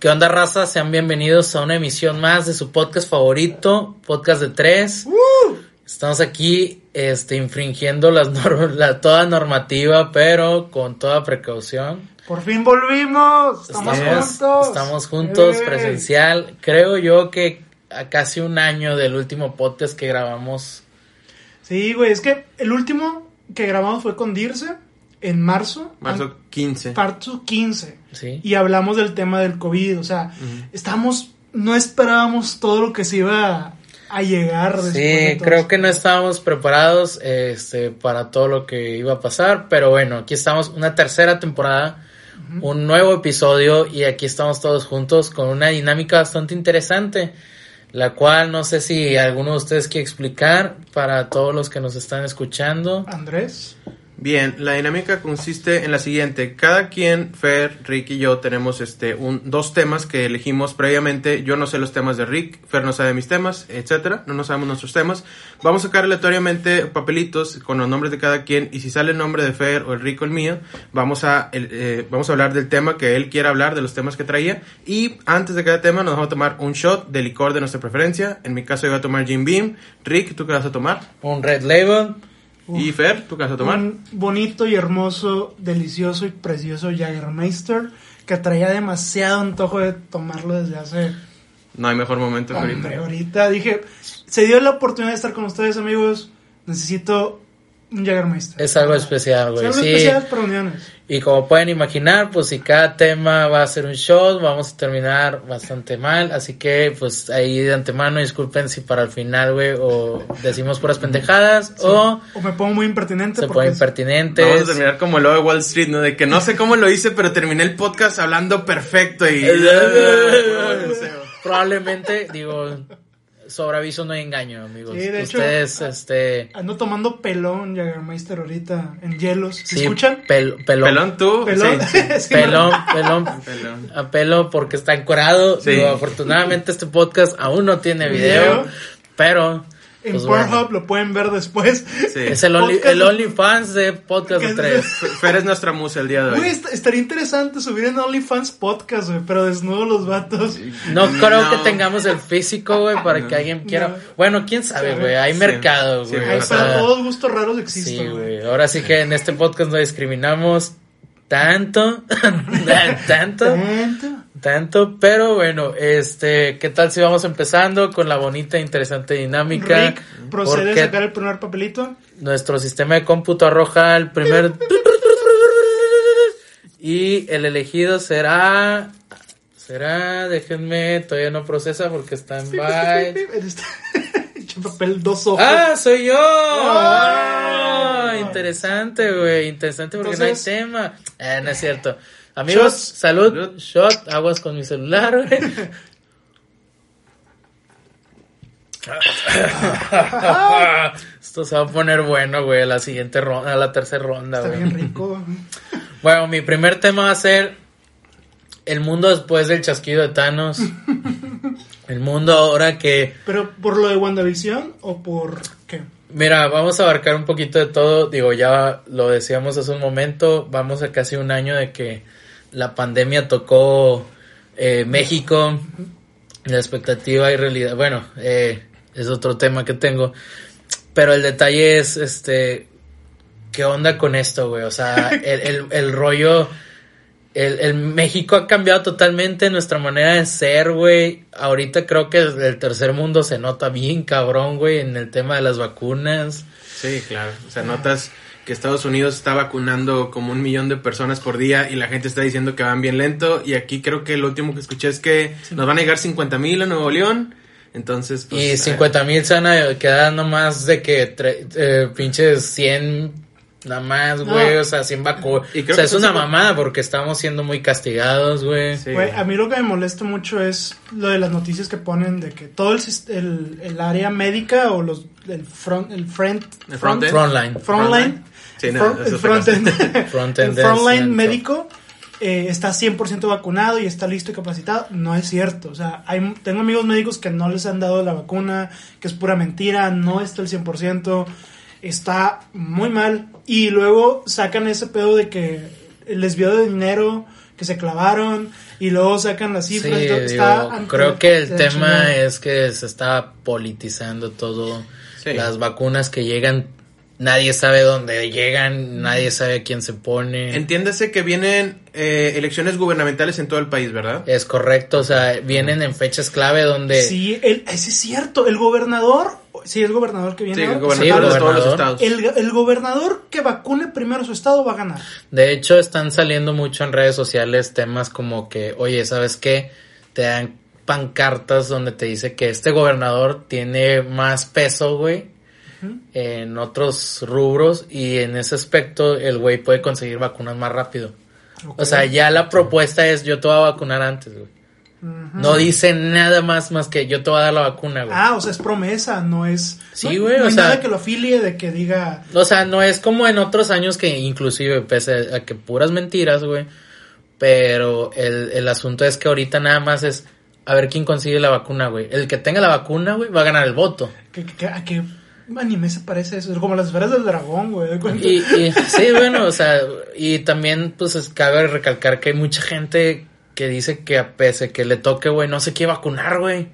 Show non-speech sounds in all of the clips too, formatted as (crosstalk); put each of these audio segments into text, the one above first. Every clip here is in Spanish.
¿Qué onda, raza? Sean bienvenidos a una emisión más de su podcast favorito, Podcast de Tres. Estamos aquí este, infringiendo las norm- la, toda normativa, pero con toda precaución. Por fin volvimos. Estamos Estamos juntos. Estamos juntos, presencial. Creo yo que a casi un año del último podcast que grabamos. Sí, güey, es que el último que grabamos fue con Dirce en marzo. Marzo an- 15. Marzo 15. Sí. Y hablamos del tema del COVID. O sea, estamos. No esperábamos todo lo que se iba a llegar. de Sí, creo esto. que no estábamos preparados este, para todo lo que iba a pasar, pero bueno, aquí estamos, una tercera temporada, un nuevo episodio y aquí estamos todos juntos con una dinámica bastante interesante, la cual no sé si alguno de ustedes quiere explicar para todos los que nos están escuchando. Andrés. Bien, la dinámica consiste en la siguiente. Cada quien, Fer, Rick y yo tenemos este un, dos temas que elegimos previamente. Yo no sé los temas de Rick, Fer no sabe mis temas, etcétera. No nos sabemos nuestros temas. Vamos a sacar aleatoriamente papelitos con los nombres de cada quien y si sale el nombre de Fer o el Rick o el mío, vamos a eh, vamos a hablar del tema que él quiera hablar, de los temas que traía y antes de cada tema nos vamos a tomar un shot de licor de nuestra preferencia. En mi caso yo voy a tomar Jim Beam. Rick, ¿tú qué vas a tomar? Un Red Label, Y Fer, ¿tú qué vas a tomar? Un bonito y hermoso, delicioso y precioso Jagermeister que traía demasiado antojo de tomarlo desde hace No hay mejor momento que ahorita. ahorita dije, se dio la oportunidad de estar con ustedes, amigos. Necesito un Jagermeister. es algo especial, Es güey. algo Sí. especial para uniones. Y como pueden imaginar, pues si cada tema va a ser un shot, vamos a terminar bastante mal. Así que, pues ahí de antemano, disculpen si para el final, güey, o decimos puras pendejadas, o O me pongo muy impertinente se es- impertinentes. Vamos a terminar como el lobo de Wall Street, ¿no? De que no sé cómo lo hice, pero terminé el podcast hablando perfecto y... (laughs) Probablemente, digo, sobre aviso no hay engaño, amigos. Sí, de hecho, Ustedes, ah, este. ando tomando pelón Jagermeister ahorita en hielos. ¿Se sí, escuchan? pel- pelón. ¿Pelón tú? Pelón. Sí. (laughs) Es que Pelón, pelón, (laughs) Pelón. a pelo porque está encuerado. Sí. Digo, afortunadamente este podcast aún no tiene video, Video. pero En pues Pornhub bueno, lo pueden ver después. Sí. es el, only, el OnlyFans de Podcast Que de es- tres. Fer es nuestra musa el día de hoy. Estaría interesante subir en OnlyFans podcast, güey, pero desnudo los vatos. No creo No. que tengamos el físico, güey, para que alguien quiera. No. Bueno, quién sabe, güey. Hay Sí. mercado, Sí, güey. Sea, para todos gustos raros Sí, existen, güey. güey. Ahora sí que en este podcast no discriminamos tanto, (laughs) tanto, Tanto. pero bueno, este, ¿qué tal si vamos empezando con la bonita e interesante dinámica? Rick, procede a sacar el primer papelito. nuestro sistema de cómputo arroja el primer y el elegido será será, déjenme, todavía no procesa porque está en byte. Este- (laughs) papel, dos ojos. ¡Ah, soy yo! Ah, interesante, güey. Interesante porque Entonces- no hay tema. Eh, no es cierto. Amigos, salud. Salud. Shot, aguas con mi celular, güey. (laughs) Esto se va a poner bueno, güey, a la siguiente ronda, a la tercera ronda, Está güey. bien rico. Bueno, mi primer tema va a ser el mundo después del chasquido de Thanos. El mundo ahora que Pero por lo de WandaVision o por qué? Mira, vamos a abarcar un poquito de todo. Digo, ya lo decíamos hace un momento. Vamos a casi un año de que la pandemia tocó eh, México. La expectativa y realidad. Bueno, eh, es otro tema que tengo. Pero el detalle es, este, ¿qué onda con esto, güey? O sea, (laughs) el, el, el rollo. El, el México ha cambiado totalmente nuestra manera de ser, güey. Ahorita creo que el, el tercer mundo se nota bien cabrón, güey, en el tema de las vacunas. Sí, claro. O sea, notas que Estados Unidos está vacunando como un millón de personas por día y la gente está diciendo que van bien lento. Y aquí creo que lo último que escuché es que nos van a llegar 50 mil a Nuevo León. Entonces, pues, y eh, 50 mil se van a quedar nomás de que tre- eh, pinches 100 nada más, güey. No. O sea, 100 vacunas. Y O creo sea, que es una mamada porque estamos siendo muy castigados, güey. Sí. Güey, a mí lo que me molesta mucho es lo de las noticias que ponen de que todo el, el, el área médica o los el front el front El frontend. Frontline. frontline Sí, no, front- (laughs) el frontend frontline es- médico eh, está 100% vacunado y está listo y capacitado no es cierto o sea hay tengo amigos médicos que no les han dado la vacuna que es pura mentira no está el 100% está muy mal y luego sacan ese pedo de que el desvío de dinero que se clavaron y luego sacan las Sí, cifras. y todo. digo, Está ante creo que el tema es que se está politizando todo. Sí. Las vacunas que llegan, nadie sabe dónde llegan, nadie sabe a quién se pone. Entiéndase que vienen eh, elecciones gubernamentales en todo el país, ¿verdad? Es correcto, o sea, vienen en fechas clave donde... Sí, el, ese es cierto. El gobernador, sí, el gobernador que viene. Sí, ahora, gobernadores Sí, de todos los gobernador. estados. el, el gobernador que vacune primero su estado va a ganar. De hecho, están saliendo mucho en redes sociales temas como que, oye, ¿sabes qué? Te dan pancartas donde te dice que este gobernador tiene más peso, güey, en otros rubros y en ese aspecto el güey puede conseguir vacunas más rápido. O sea, ya la propuesta es yo te voy a vacunar antes, güey. No dice nada más más que yo te voy a dar la vacuna, güey. Ah, o sea, es promesa, no es. Sí, güey, no o hay sea- nada que lo afilie de que diga. O sea, no es como en otros años que inclusive, pese a que puras mentiras, güey. Pero el, el asunto es que ahorita nada más es a ver quién consigue la vacuna, güey. El que tenga la vacuna, güey, va a ganar el voto. Que- ¿A qué anime se parece eso? Es como las esferas del dragón, güey. Y, y sí, bueno, o sea, y también pues es- cabe recalcar que hay mucha gente que dice que a pese que le toque, güey, no se quiere vacunar, güey.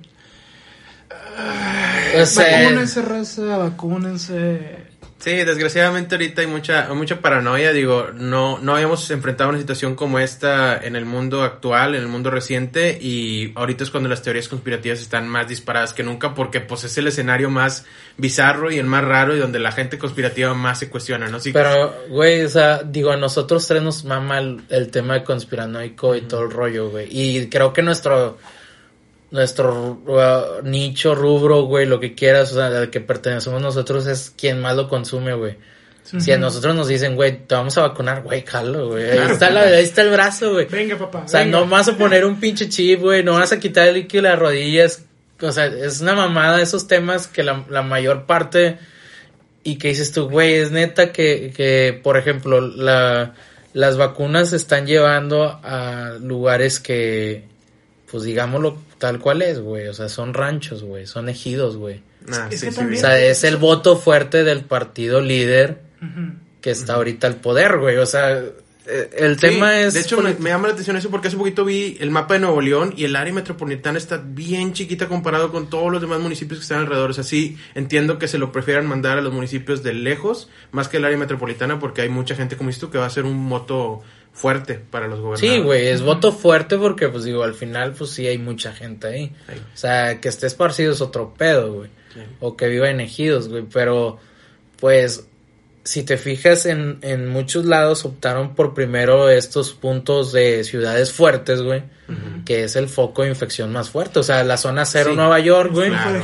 O sea, Vacúnense, raza, vacúnense. Sí, desgraciadamente ahorita hay mucha, mucha paranoia. Digo, no, no habíamos enfrentado una situación como esta en el mundo actual, en el mundo reciente, y ahorita es cuando las teorías conspirativas están más disparadas que nunca, porque pues es el escenario más bizarro y el más raro y donde la gente conspirativa más se cuestiona, ¿no? Sí, Pero, güey, o sea, digo, a nosotros tres nos mama el, el tema conspiranoico y todo el rollo, güey. Y creo que nuestro nuestro uh, nicho, rubro, güey, lo que quieras, o sea, al que pertenecemos nosotros es quien más lo consume, güey. Si a nosotros nos dicen, güey, te vamos a vacunar, güey, jalo, güey. Ahí, está la- ahí está el brazo, güey. Venga, papá. O sea, venga. no vas a poner un pinche chip, güey, no vas a quitar el líquido de las rodillas. O sea, es una mamada esos temas que la, la mayor parte y que dices tú, güey, es neta que, que por ejemplo, la, las vacunas se están llevando a lugares que, pues digámoslo tal cual es, güey. O sea, son ranchos, güey, son ejidos, güey. Ah, sí, sí, O sea, es el voto fuerte del partido líder que está ahorita al poder, güey. O sea, eh, el Sí, tema es... De hecho, me, me llama la atención eso porque hace poquito vi el mapa de Nuevo León y el área metropolitana está bien chiquita comparado con todos los demás municipios que están alrededor. O sea, sí, entiendo que se lo prefieran mandar a los municipios de lejos más que el área metropolitana porque hay mucha gente, como dices tú, que va a ser un voto fuerte para los gobernadores. Sí, güey, es voto fuerte porque, pues digo, al final, pues sí hay mucha gente ahí. O sea, que esté esparcido es otro pedo, güey. Sí. O que viva en ejidos, güey. Pero, pues, si te fijas, en, en muchos lados optaron por primero estos puntos de ciudades fuertes, güey. Que es el foco de infección más fuerte. O sea, la zona cero Sí. Nueva York, güey. Claro.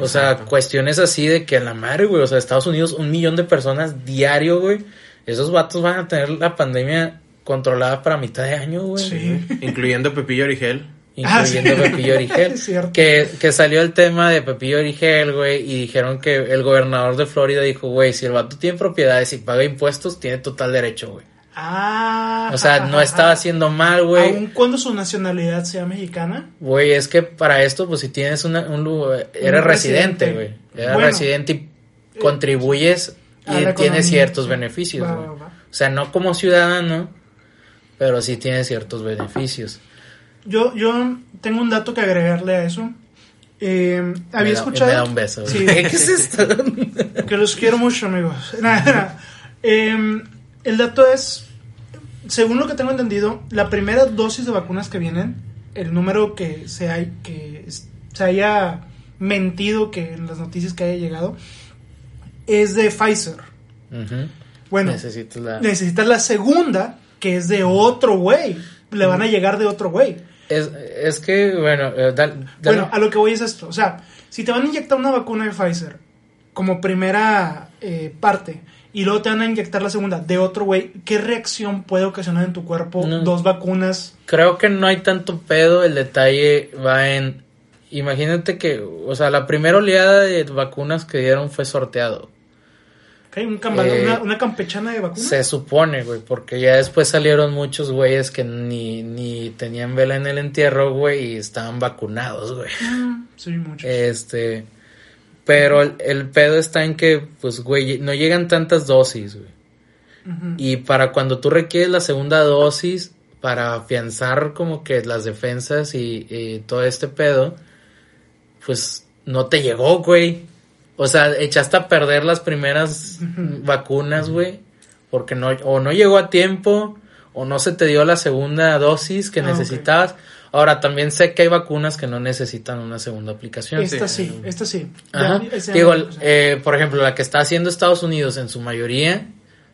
O sea, Exacto. cuestiones así de que a la madre, güey. O sea, Estados Unidos, un millón de personas diario, güey. Esos vatos van a tener la pandemia controlada para mitad de año, güey. Sí. Incluyendo Pepillo Origel. Ah, sí. Incluyendo Pepillo Origel. (laughs) Es cierto. que, que salió el tema de Pepillo Origel, güey. Y dijeron que el gobernador de Florida dijo, güey, si el vato tiene propiedades y paga impuestos, tiene total derecho, güey. Ah. O sea, no estaba haciendo mal, güey. Aun cuando su nacionalidad sea mexicana. Güey, es que para esto, pues si tienes una, un lugar, eres Un residente, güey. Eres Bueno. residente y contribuyes y tienes economía, ciertos sí. beneficios, güey. O sea, no como ciudadano, pero sí tienes ciertos beneficios. Yo, yo tengo un dato que agregarle a eso. Eh, había me da, escuchado. Me da un beso. Sí. (laughs) ¿Qué es esto? (laughs) Que los quiero mucho, amigos. (laughs) Eh, el dato es, según lo que tengo entendido, la primera dosis de vacunas que vienen, el número que se, hay, que se haya mentido que en las noticias que haya llegado, es de Pfizer. Bueno, Necesitas la... necesitas la segunda, que es de otro güey. Le van a llegar de otro güey. Es, es que, bueno, eh, dal- dale. Bueno, a lo que voy es esto. O sea, si te van a inyectar una vacuna de Pfizer como primera eh, parte y luego te van a inyectar la segunda de otro güey, ¿qué reacción puede ocasionar en tu cuerpo No. dos vacunas? creo que no hay tanto pedo, el detalle va en... Imagínate que, o sea, la primera oleada de vacunas que dieron fue sorteado. ¿Ok? Un Eh, una, una campechana de vacunas? Se supone, güey, porque ya después salieron muchos güeyes que ni, ni tenían vela en el entierro, güey, y estaban vacunados, güey. Mm, sí, mucho. Este, pero el, el pedo está en que, pues, güey, no llegan tantas dosis, güey. Y para cuando tú requieres la segunda dosis, para afianzar como que las defensas y, y todo este pedo, pues no te llegó, güey. O sea, echaste a perder las primeras vacunas, güey, porque no, o no llegó a tiempo, o no se te dio la segunda dosis que Ah, necesitabas. Ahora, también sé que hay vacunas que no necesitan una segunda aplicación. Esta sí, esta sí. Ajá. Ya- Digo, eh, por ejemplo, la que está haciendo Estados Unidos en su mayoría,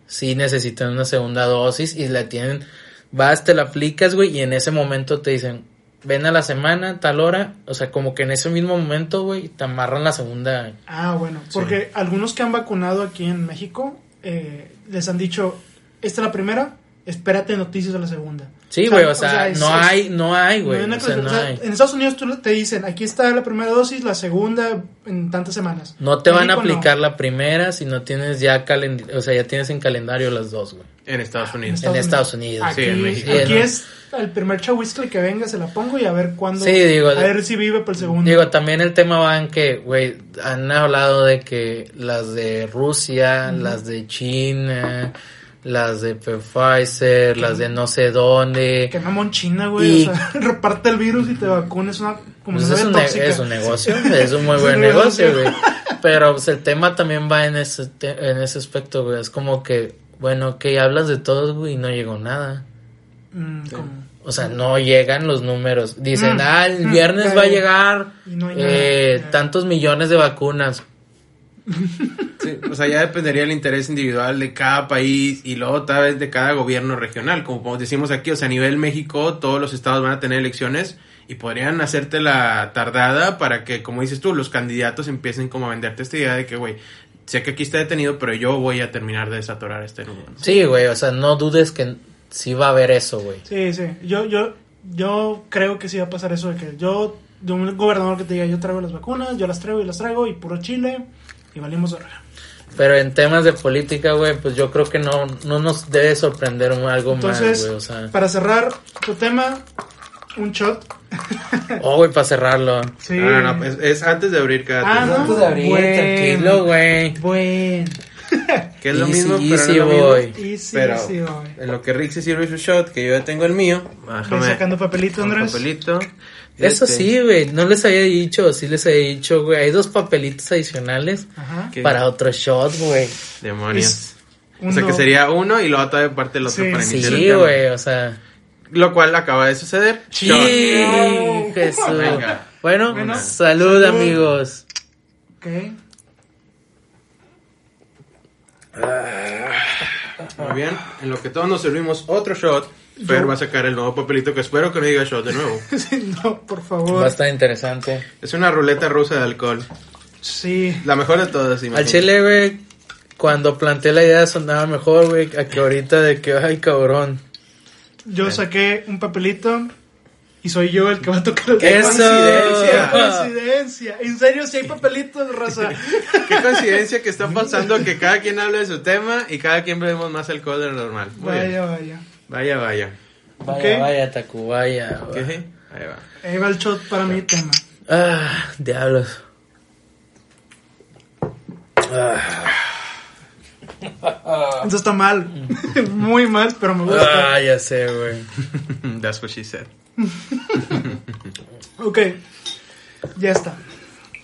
sí necesitan una segunda dosis y la tienen, vas, te la aplicas, güey, y en ese momento te dicen, ven a la semana, tal hora, o sea, como que en ese mismo momento, güey, te amarran la segunda. Ah, bueno, porque algunos que han vacunado aquí en México eh, les han dicho, esta es la primera, espérate noticias de la segunda. Sí, güey, o sea, no es- hay, no hay, güey, hay una o sea, cosa- no o sea, hay. En Estados Unidos tú te dicen, aquí está la primera dosis, la segunda en tantas semanas. No te van a aplicar la primera si no tienes ya calen, o sea, ya tienes en calendario las dos, güey. En Estados Unidos. En Estados Unidos. Aquí, Sí, en México. aquí es el primer chahuiscle que venga, se la pongo y a ver cuándo. Sí, digo, A ver si vive para el segundo. Digo, también el tema va en que, güey, han hablado de que las de Rusia, las de China, las de Pfizer, las de no sé dónde. que mamón China, güey. Y- O sea, (laughs) reparte el virus y te vacunes una como Pues es, un tóxica. es un negocio, (laughs) es un muy Es buen un negocio, güey. Pero pues, el tema también va en ese, te- en ese aspecto, güey. Es como que, bueno, que hablas de todo, güey, y no llegó nada. Mm, O sea, no llegan los números. Dicen, Mm. ah, el Mm, viernes va a llegar no eh, tantos millones de vacunas. (laughs) Sí, o sea, ya dependería del interés individual de cada país y luego tal vez de cada gobierno regional. Como decimos aquí, o sea, a nivel México, todos los estados van a tener elecciones y podrían hacerte la tardada para que, como dices tú, los candidatos empiecen como a venderte esta idea de que, güey, sé que aquí está detenido, pero yo voy a terminar de desatorar este nudo. ¿no? Sí, güey, o sea, no dudes que sí va a haber eso, güey. Sí, sí. Yo, yo, yo creo que sí va a pasar eso de que yo, de un gobernador que te diga, yo traigo las vacunas, yo las traigo y las traigo y puro chile y valimos de verga. Pero en temas de política, güey, pues yo creo que no, no nos debe sorprender algo Entonces, más, güey, o sea. para cerrar tu tema, un shot. Oh, güey, para cerrarlo. Sí. No, no, no, es, es antes de abrir cada Ah, tema, ¿no? Antes de abrir, Bueno. tranquilo, güey. Bueno. (laughs) que es lo Easy, mismo, pero no easy, es lo boy. mismo. Y sí, Pero en lo que Rick se sirve su shot, que yo ya tengo el mío, Voy déjame sacando papelito, Andrés. papelito. Eso Este, sí, güey, no les había dicho, sí les había dicho, güey, hay dos papelitos adicionales Ajá. ¿Qué? para otro shot, güey. Demonios. Es O sea que sería uno y luego todavía parte el otro Sí. para Sí, iniciar el tema. güey, o sea. Lo cual acaba de suceder. Sí, No. Jesús. Venga. Bueno, Bueno, salud, salud. amigos. Ok. Muy bien. En lo que todos nos servimos otro shot, Fer va a sacar el nuevo papelito que espero que no diga shot de nuevo. (laughs) Sí, no, por Va a favor. estar interesante. Es una ruleta rusa de alcohol. Sí. La mejor de todas, Al imagínate. chile, güey, cuando planteé la idea sonaba mejor, güey, a que ahorita de que, ay, cabrón. Yo saqué un papelito y soy yo el que va a tocar el ¡Qué coincidencia! ¡Qué coincidencia! En serio, si hay papelitos, raza. (laughs) Qué coincidencia que está pasando que cada quien habla de su tema y cada quien bebemos más alcohol de lo normal. Muy bien. Vaya, vaya. Vaya, vaya. Vaya, Tacubaya. Ahí va. Ahí va el shot para mi tema. Ah, diablos. Eso está mal. (laughs) Muy mal, pero me gusta. Ah, ya sé, güey. (laughs) That's what she said. (laughs) Ok. Ya está.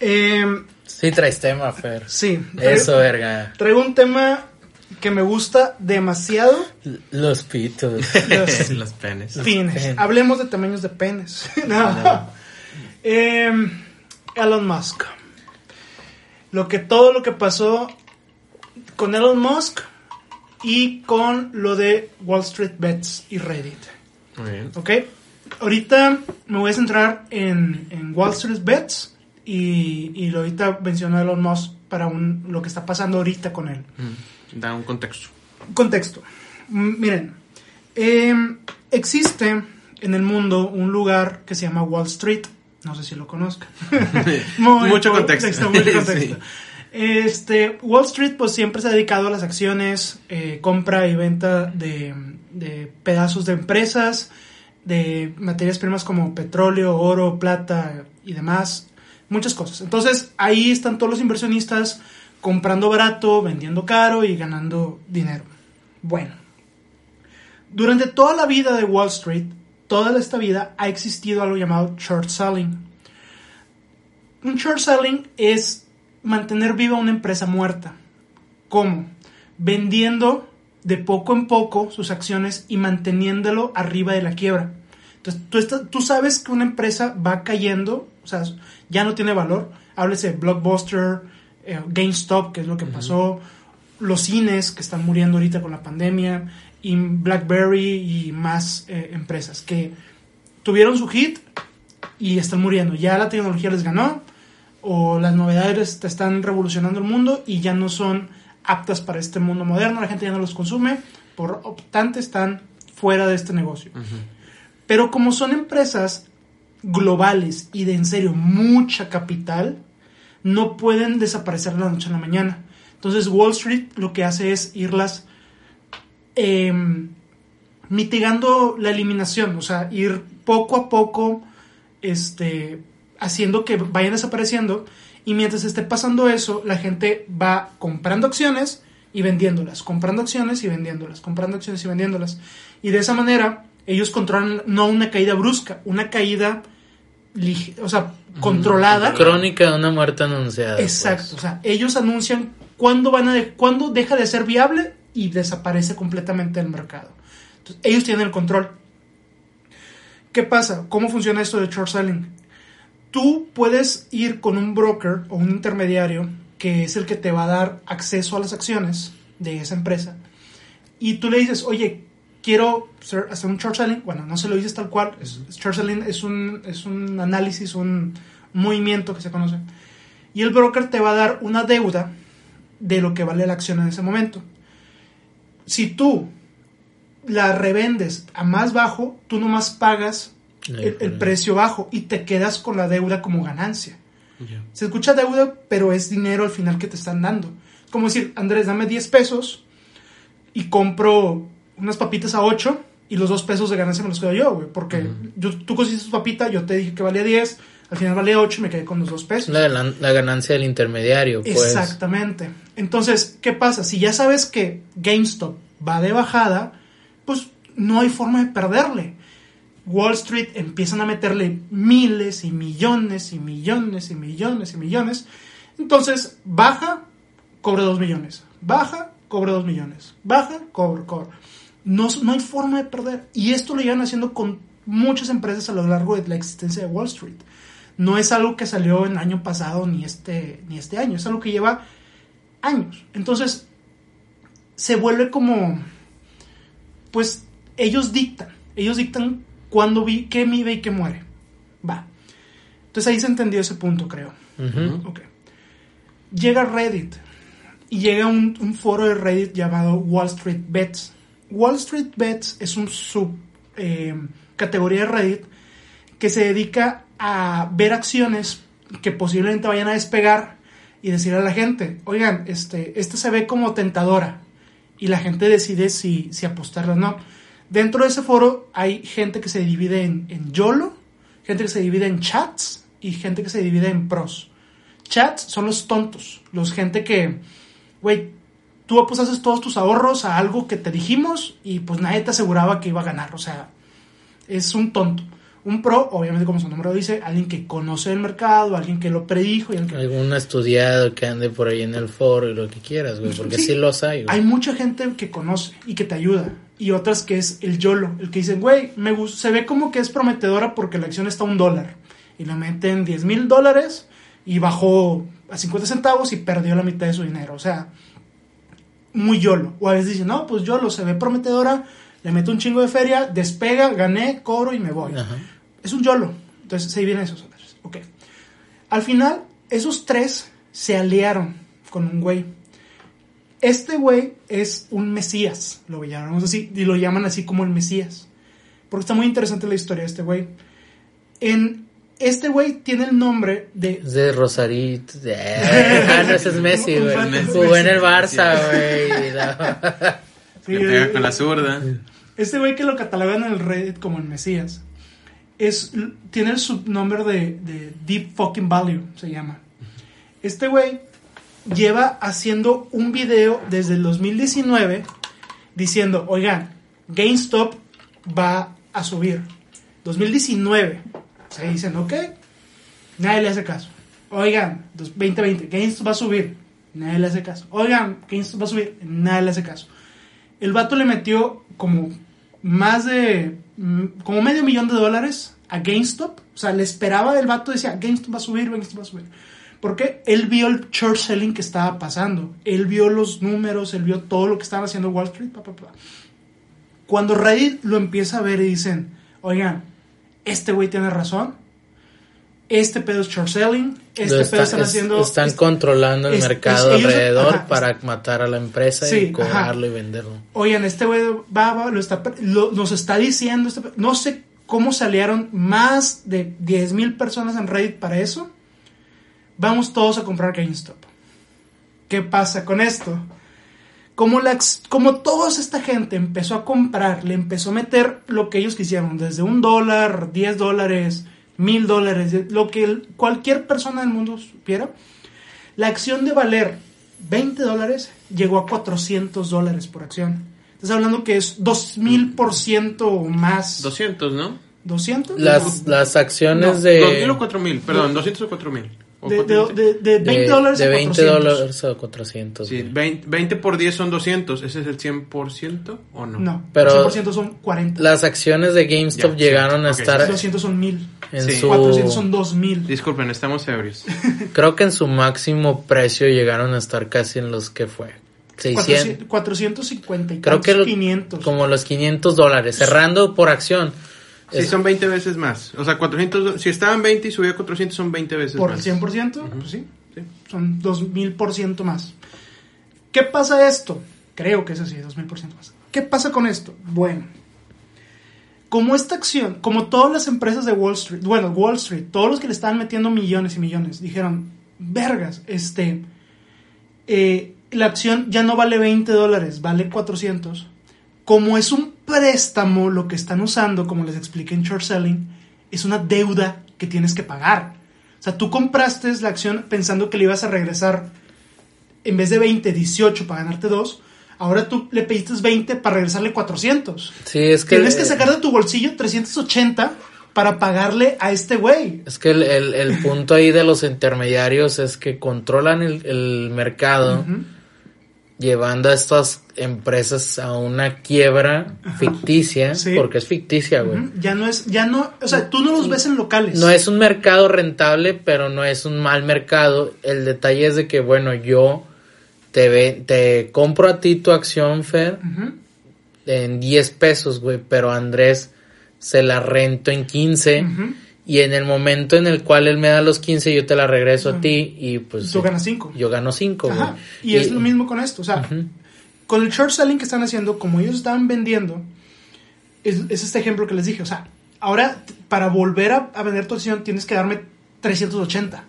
Em, Sí traes tema, Fer. sí. Eso, verga. Traigo un tema que me gusta demasiado. Los pitos. Los (laughs) Los penes. Pines. penes. Hablemos de tamaños de penes. (laughs) no. Em, Elon Musk. Lo que todo lo que pasó con Elon Musk y con lo de Wall Street Bets y Reddit. Muy bien. ¿Ok? Ahorita me voy a centrar en, en Wall Street Bets y, y ahorita menciono a Elon Musk para un, lo que está pasando ahorita con él. Mm, Da un contexto. Contexto. M- Miren, eh, existe en el mundo un lugar que se llama Wall Street. No sé si lo conozcan. (laughs) Muy Mucho contexto. mucho (laughs) contexto. Sí. Este, Wall Street pues siempre se ha dedicado a las acciones, eh, compra y venta de, de pedazos de empresas, de materias primas como petróleo, oro, plata y demás, muchas cosas. Entonces ahí están todos los inversionistas comprando barato, vendiendo caro y ganando dinero. Bueno, Durante toda la vida de Wall Street, toda esta vida ha existido algo llamado short selling. Un short selling es mantener viva una empresa muerta. ¿Cómo? Vendiendo de poco en poco sus acciones y manteniéndolo arriba de la quiebra. Entonces, tú, sabes que una empresa va cayendo, o sea, ya no tiene valor. Háblese de Blockbuster, eh, GameStop, que es lo que pasó, los cines que están muriendo ahorita con la pandemia, y BlackBerry y más eh, empresas que tuvieron su hit y están muriendo. Ya la tecnología les ganó, o las novedades te están revolucionando el mundo y ya no son aptas para este mundo moderno, la gente ya no los consume, por obstante están fuera de este negocio. Pero como son empresas globales y de en serio mucha capital, no pueden desaparecer de la noche a la mañana. Entonces Wall Street lo que hace es irlas em, mitigando la eliminación, o sea, ir poco a poco este, haciendo que vayan desapareciendo y mientras esté pasando eso, la gente va comprando acciones y vendiéndolas, comprando acciones y vendiéndolas, comprando acciones y vendiéndolas. Y de esa manera ellos controlan no una caída brusca, una caída o sea, controlada. Crónica de una muerte anunciada. pues. Exacto, o sea, ellos anuncian cuándo van a de- cuándo deja de ser viable y desaparece completamente del mercado. Entonces, ellos tienen el control. ¿Qué pasa? ¿Cómo funciona esto de short selling? Tú puedes ir con un broker o un intermediario que es el que te va a dar acceso a las acciones de esa empresa y tú le dices, oye, quiero hacer un short selling. Bueno, no se lo dices tal cual. Es, short selling es un, es un análisis, un movimiento que se conoce. Y el broker te va a dar una deuda de lo que vale la acción en ese momento. Si tú la revendes a más bajo, tú nomás pagas el, precio bajo y te quedas con la deuda como ganancia. Se escucha deuda, pero es dinero al final que te están dando. Como decir, Andrés, dame 10 pesos y compro unas papitas a 8 y los 2 pesos de ganancia me los quedo yo, güey. Porque yo, tú cosiste tu papita, yo te dije que valía 10, al final valía 8 y me quedé con los 2 pesos. La, la- la ganancia del intermediario, pues. Exactamente. Entonces, ¿qué pasa? Si ya sabes que GameStop va de bajada, pues no hay forma de perderle. Wall Street empiezan a meterle miles y millones y millones y millones y millones. Entonces, baja, cobra 2 millones. Baja, cobra 2 millones. Baja, cobra, cobra. No, no hay forma de perder. Y esto lo llevan haciendo con muchas empresas a lo largo de la existencia de Wall Street. No es algo que salió el año pasado ni este, ni este año. Es algo que lleva años. Entonces, se vuelve como, pues, ellos dictan. Ellos dictan cuándo vi, qué vive y qué muere. Va. Entonces ahí se entendió ese punto, creo. Ujú. Ok. Llega Reddit y llega un, un foro de Reddit llamado Wall Street Bets. Wall Street Bets es un sub eh, categoría de Reddit que se dedica a ver acciones que posiblemente vayan a despegar y decirle a la gente, oigan, este, esta se ve como tentadora y la gente decide si, si apostarla o no. Dentro de ese foro hay gente que se divide en, en YOLO, gente que se divide en chats y gente que se divide en pros. Chats son los tontos, los gente que, güey, tú pues haces todos tus ahorros a algo que te dijimos y pues nadie te aseguraba que iba a ganar, o sea, es un tonto. Un pro, obviamente como su nombre lo dice, alguien que conoce el mercado, alguien que lo predijo y alguien que... Algún estudiado que ande por ahí en el foro y lo que quieras, güey, porque sí, Sí, los hay, güey. Hay mucha gente que conoce y que te ayuda. Y otras que es el YOLO, el que dicen, güey, me gus- se ve como que es prometedora porque la acción está a un dólar. Y le meten 10 mil dólares y bajó a 50 centavos y perdió la mitad de su dinero. O sea, muy YOLO. O a veces dicen, no, pues YOLO se ve prometedora, le meto un chingo de feria, despega, gané, cobro y me voy. Ajá. Es un YOLO. Entonces, se vienen esos Andrés. Ok. Al final, esos tres se aliaron con un güey. Este güey es un Mesías, lo llamamos así, y lo llaman así como el Mesías. Porque está muy interesante la historia de este güey. En este güey tiene el nombre de de Rosarito. de- Ah, no, ese es (laughs) Messi, güey. Jugó en el. Barça, güey. la- (laughs) Sí, pega eh, con la zurda. Este güey que lo catalogan en el Reddit como el Mesías. Es, tiene el subnombre de, de Deep Fucking Value, se llama. Este güey lleva haciendo un video desde el 2019 diciendo, oigan, GameStop va a subir. 2019. Se dicen, ok, nadie le hace caso. Oigan, 2020, GameStop va a subir. Nadie le hace caso. Oigan, GameStop va a subir. Nadie le hace caso. El vato le metió como más de. mm, como medio millón de dólares a GameStop. O sea, le esperaba el vato, decía, GameStop va a subir, GameStop va a subir. Porque él vio el short selling que estaba pasando. Él vio los números, él vio todo lo que estaba haciendo Wall Street. Cuando Reddit lo empieza a ver y dicen, oigan, este güey tiene razón. Este pedo es short selling. Este Lo pedo está- están es- haciendo. están es- controlando el es- mercado ellos- alrededor ajá, para matar a la empresa Sí, y cobrarlo y venderlo. Oigan, este güey va, va, lo está, lo- nos está diciendo, este no sé cómo salieron más de 10 mil personas en Reddit para eso. Vamos todos a comprar GameStop. ¿Qué pasa con esto? Como, la, ex- como toda esta gente empezó a comprar, le empezó a meter lo que ellos quisieron, desde un dólar, 10 dólares, mil dólares, lo que cualquier persona del mundo supiera, la acción de valer 20 dólares llegó a 400 dólares por acción. Estás hablando que es 2000% más. 200, ¿no? ¿200? Las, las acciones No, de, 2000 o 4000, perdón, 200 o 4000. De, de, 400. de- de 20 dólares de a 20 400. dólares a 400. Sí, güey. 20, 20 por 10 son 200. ¿Ese es el 100% o no? No, Pero- 100% son 40. Las acciones de GameStop Ya, llegaron sí, a ok. estar 200 son 1000. en Sí. su 400 son 2000. Disculpen, estamos ebrios. (laughs) creo que en su máximo precio llegaron a estar casi en los que fue 600 400, 450 y creo que tantos, lo- 500. como los 500 dólares cerrando por acción Sí, Es- son 20 veces más. O sea, 400, si estaban 20 y subió a 400 son 20 veces por el más. 100%, pues sí, Sí. son 2000% más. ¿Qué pasa esto? Creo que es así, 2000% más. ¿Qué pasa con esto? Bueno, como esta acción, como todas las empresas de Wall Street, bueno, Wall Street, todos los que le estaban metiendo millones y millones, dijeron, vergas, este, eh, la acción ya no vale 20 dólares, vale 400. Como es un préstamo, lo que están usando, como les expliqué en short selling, es una deuda que tienes que pagar. O sea, tú compraste la acción pensando que le ibas a regresar en vez de 20, 18 para ganarte 2. Ahora tú le pediste 20 para regresarle 400. sí es que Tienes que sacar de tu bolsillo 380 para pagarle a este güey. es que el, el- el punto ahí de los intermediarios es que controlan el, el mercado. Llevando a estas empresas a una quiebra ficticia Sí. porque es ficticia güey. Ya no es, ya no, o sea, tú no los ves en locales. No es un mercado rentable, pero no es un mal mercado. El detalle es de que, bueno, yo te, ve, te compro a ti tu acción, Fer, en 10 pesos, güey, pero a Andrés se la rento en 15. Ujú. Y en el momento en el cual él me da los 15, yo te la regreso a ti y pues... Tú ganas 5. Yo gano 5, güey. Ajá. Y, es lo mismo con esto. O sea, Ujú. con el short selling que están haciendo, como ellos estaban vendiendo, es, es este ejemplo que les dije. O sea, ahora para volver a, a vender tu acción tienes que darme 380.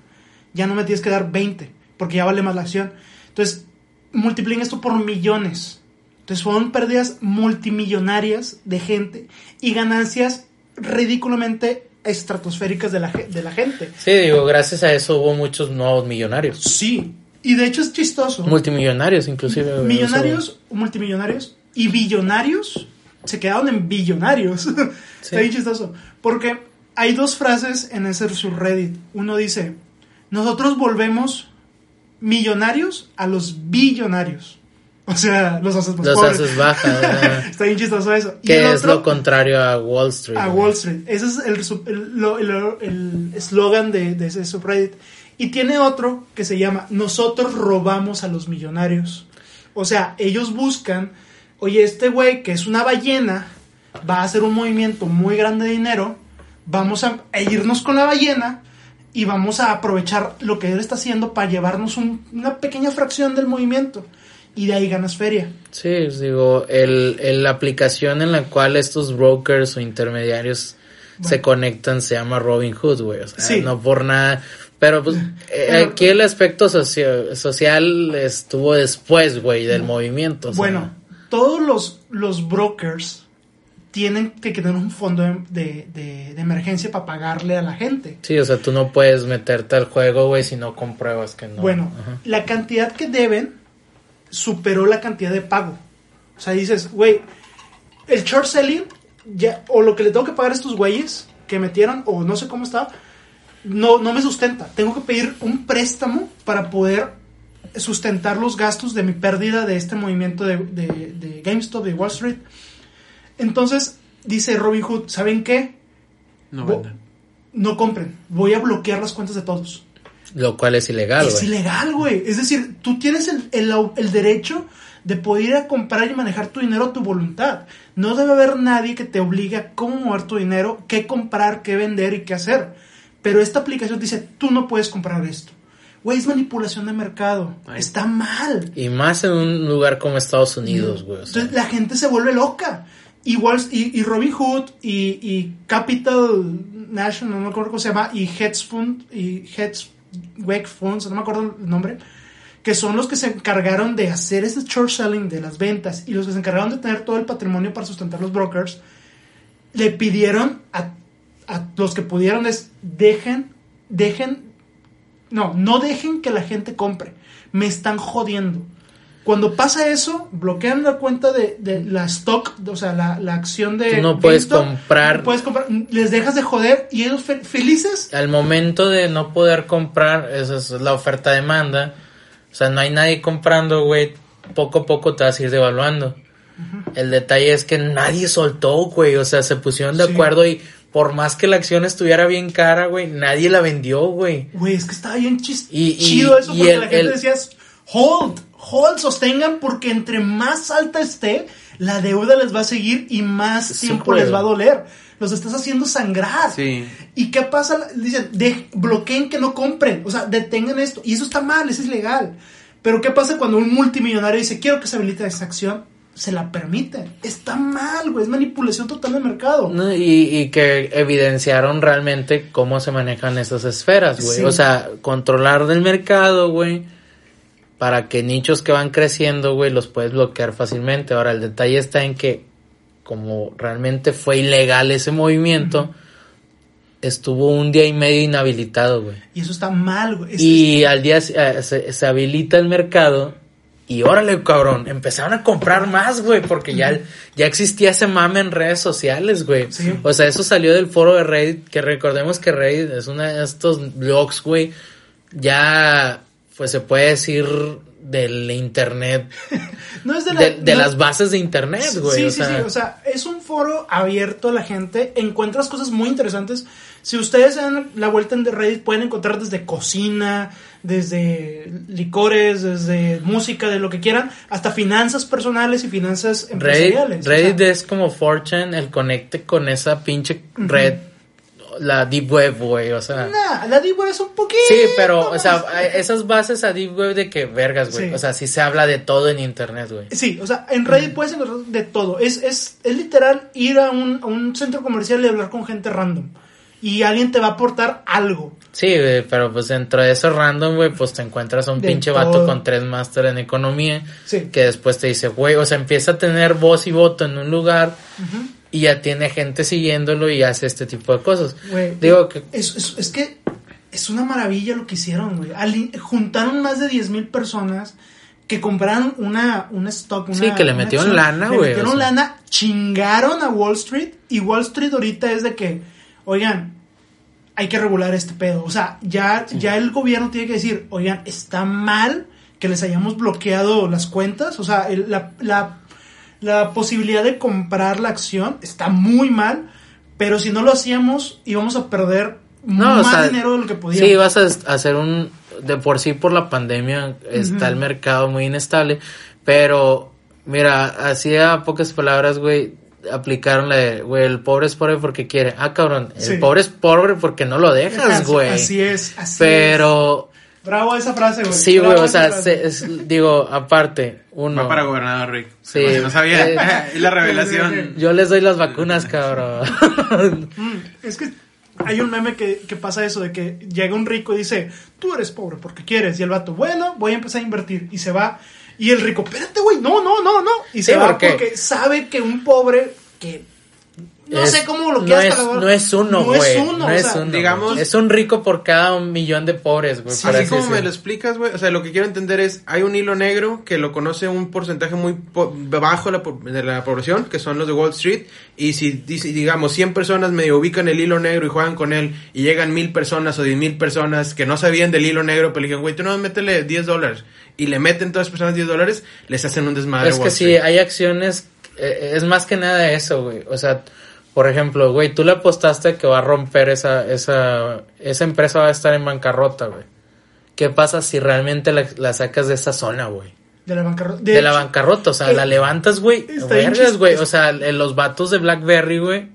Ya no me tienes que dar 20, porque ya vale más la acción. Entonces, multipliquen esto por millones. Entonces, fueron pérdidas multimillonarias de gente y ganancias ridículamente estratosféricas de la, de la gente. Sí, digo, gracias a eso hubo muchos nuevos millonarios. Sí. Y de hecho es chistoso. Multimillonarios, inclusive. Millonarios, multimillonarios y billonarios se quedaron en billonarios. (laughs) Está bien chistoso. Porque hay dos frases en ese subreddit. Uno dice, nosotros volvemos millonarios a los billonarios. O sea, los haces más Los pobres. haces baja. (laughs) ¿verdad? Está bien chistoso eso. Que es otro, lo contrario a Wall Street. a. Wall Street. Ese es el sub- el el- el eslogan de, de ese subreddit. Y tiene otro que se llama Nosotros robamos a los millonarios. O sea, ellos buscan, oye, este güey que es una ballena va a hacer un movimiento muy grande de dinero, vamos a, a irnos con la ballena y vamos a aprovechar lo que él está haciendo para llevarnos un- una pequeña fracción del movimiento. Y de ahí ganas feria. Sí, digo, el, el- la aplicación en la cual estos brokers o intermediarios se conectan se llama Robinhood, güey. O sea, Sí. no por nada. Pero pues eh, aquí el aspecto socio- social estuvo después, güey, del movimiento. o sea, Bueno, todos los, los brokers tienen que tener un fondo de, de- de- de emergencia para pagarle a la gente. Sí, o sea, tú no puedes meterte al juego, güey, si no compruebas que no. bueno, Ajá. la cantidad que deben superó la cantidad de pago. O sea, dices, güey, el short selling, ya, o lo que le tengo que pagar a estos güeyes que metieron, o no sé cómo está, no, no me sustenta. Tengo que pedir un préstamo para poder sustentar los gastos de mi pérdida de este movimiento de, de, de GameStop, de Wall Street. Entonces, dice Robin Hood, ¿saben qué? No vendan. No compren, voy a bloquear las cuentas de todos. Lo cual es ilegal, es güey. ilegal, güey. Es decir, tú tienes el, el- el derecho de poder ir a comprar y manejar tu dinero a tu voluntad. No debe haber nadie que te obligue a cómo mover tu dinero, qué comprar, qué vender y qué hacer. Pero esta aplicación dice, tú no puedes comprar esto. Güey, es manipulación de mercado. Ay. Está mal. Y más en un lugar como Estados Unidos, güey. o sea. Entonces la gente se vuelve loca. Y, y Robin Hood y, y Capital National, no me acuerdo cómo se llama, y Hedge Fund, y Hedge Wake Funds, no me acuerdo el nombre, que son los que se encargaron de hacer ese short selling de las ventas y los que se encargaron de tener todo el patrimonio para sustentar los brokers, le pidieron a, los que pudieron dejen, dejen, no, no dejen que la gente compre, me están jodiendo. Cuando pasa eso, bloquean la cuenta de, de la stock, o sea, la, la acción de... Tú no puedes comprar. no puedes comprar, les dejas de joder y ellos fe- felices. Al momento de no poder comprar, esa es la oferta-demanda. O sea, no hay nadie comprando, güey. Poco a poco te vas a ir devaluando. El detalle es que nadie soltó, güey. O sea, se pusieron de Sí. acuerdo y por más que la acción estuviera bien cara, güey, nadie la vendió, güey. Güey, es que estaba bien chis- Y- y- chido eso y porque el- la gente el- decía, hold, hold, sostengan porque entre más alta esté, la deuda les va a seguir y más Sí, tiempo les va a doler. Los estás haciendo sangrar. Sí. ¿Y qué pasa? Dicen, de, bloqueen que no compren. O sea, detengan esto. Y eso está mal, eso es ilegal. Pero ¿qué pasa cuando un multimillonario dice, quiero que se habilite esa acción? Se la permiten. Está mal, güey. Es manipulación total de mercado. No, y, y que evidenciaron realmente cómo se manejan esas esferas, güey. Sí. O sea, controlar del mercado, güey. Para que nichos que van creciendo, güey, los puedes bloquear fácilmente. Ahora, el detalle está en que, como realmente fue ilegal ese movimiento, estuvo un día y medio inhabilitado, güey. Y eso está mal, güey. Y al día eh, se, se habilita el mercado y órale, cabrón, empezaron a comprar más, güey, porque ya, ya existía ese mame en redes sociales, güey. Sí. O sea, eso salió del foro de Reddit, que recordemos que Reddit es uno de estos blogs, güey, ya, pues se puede decir del internet, (laughs) no es de, la- de, de no- las bases de internet, güey. Sí, o sí, sea, sí. O sea, es un foro abierto a la gente. Encuentras cosas muy interesantes. Si ustedes dan la vuelta en Reddit, pueden encontrar desde cocina, desde licores, desde música, de lo que quieran, hasta finanzas personales y finanzas Reddit, empresariales. Reddit O sea, es como Fortune, el conecte con esa pinche red, la deep web, güey, o sea. nah, la Deep Web es un poquito. Sí, pero, o sea, esas bases a Deep Web de que vergas, güey. Sí. O sea, sí se habla de todo en internet, güey. Sí, o sea, en Reddit puedes encontrar de todo. Es, es, es literal ir a un, a un centro comercial y hablar con gente random. Y alguien te va a aportar algo. Sí, güey, pero pues dentro de eso random, güey, pues te encuentras a un De pinche todo. vato con tres máster en economía Sí. que después te dice, güey, o sea, empieza a tener voz y voto en un lugar y ya tiene gente siguiéndolo y hace este tipo de cosas. Güey, Digo que Es, es, es que es una maravilla lo que hicieron, güey. Juntaron más de 10 mil personas que compraron una, una stock. Una, Sí, que le metieron acción. lana, Le güey, metieron o sea. lana, chingaron a Wall Street. Y Wall Street ahorita es de que, oigan, hay que regular este pedo. O sea, ya, ya el gobierno tiene que decir, oigan, está mal que les hayamos bloqueado las cuentas. O sea, el- la, la, la posibilidad de comprar la acción está muy mal. Pero si no lo hacíamos, íbamos a perder No, o más sea, dinero de lo que podíamos. Sí, vas a hacer un... De por sí, por la pandemia, está el mercado muy inestable. Pero, mira, así a pocas palabras, güey, aplicaron la de, güey, el pobre es pobre porque quiere. Ah, cabrón, el Sí. pobre es pobre porque no lo dejas, güey. Así es, así Pero. Bravo esa frase, güey. sí, güey, o sea, se- es- digo, aparte, uno... Va para gobernador, Rick. Sí. No sabía. Eh. (laughs) y la revelación. Yo les doy las vacunas, cabrón. Mm, es que hay un meme que, que pasa eso, de que llega un rico y dice, tú eres pobre porque quieres. Y el vato, bueno, voy a empezar a invertir. Y se va. Y el rico, espérate, güey, no, no, no, no. Y se Sí, va ¿por qué? porque sabe que un pobre que No Es- sé cómo lo no quieras es, no es uno, No güey. es uno, No o es sea, uno. digamos-. Es un rico por cada un millón de pobres, güey. Sí, así como me lo explicas, güey. O sea, lo que quiero entender es, hay un hilo negro que lo conoce un porcentaje muy po- bajo de la, po- de la población, que son los de Wall Street. Y si, dice- digamos, 100 personas medio ubican el hilo negro y juegan con él, y llegan mil personas o diez mil personas que no sabían del hilo negro, pero le dijeron, güey, tú no métele 10 dólares. Y le meten todas las personas 10 dólares, les hacen un desmadre. Es que Wall sí, Street. hay acciones, eh, es más que nada eso, güey. O sea, por ejemplo, güey, tú le apostaste que va a romper esa, esa, esa empresa va a estar en bancarrota, güey. ¿Qué pasa si realmente la, la sacas de esa zona, güey? De la bancarrota. De, la hecho, bancarrota, o sea, eh, la levantas, güey. Vergas, güey. O sea, eh, los vatos de BlackBerry, güey.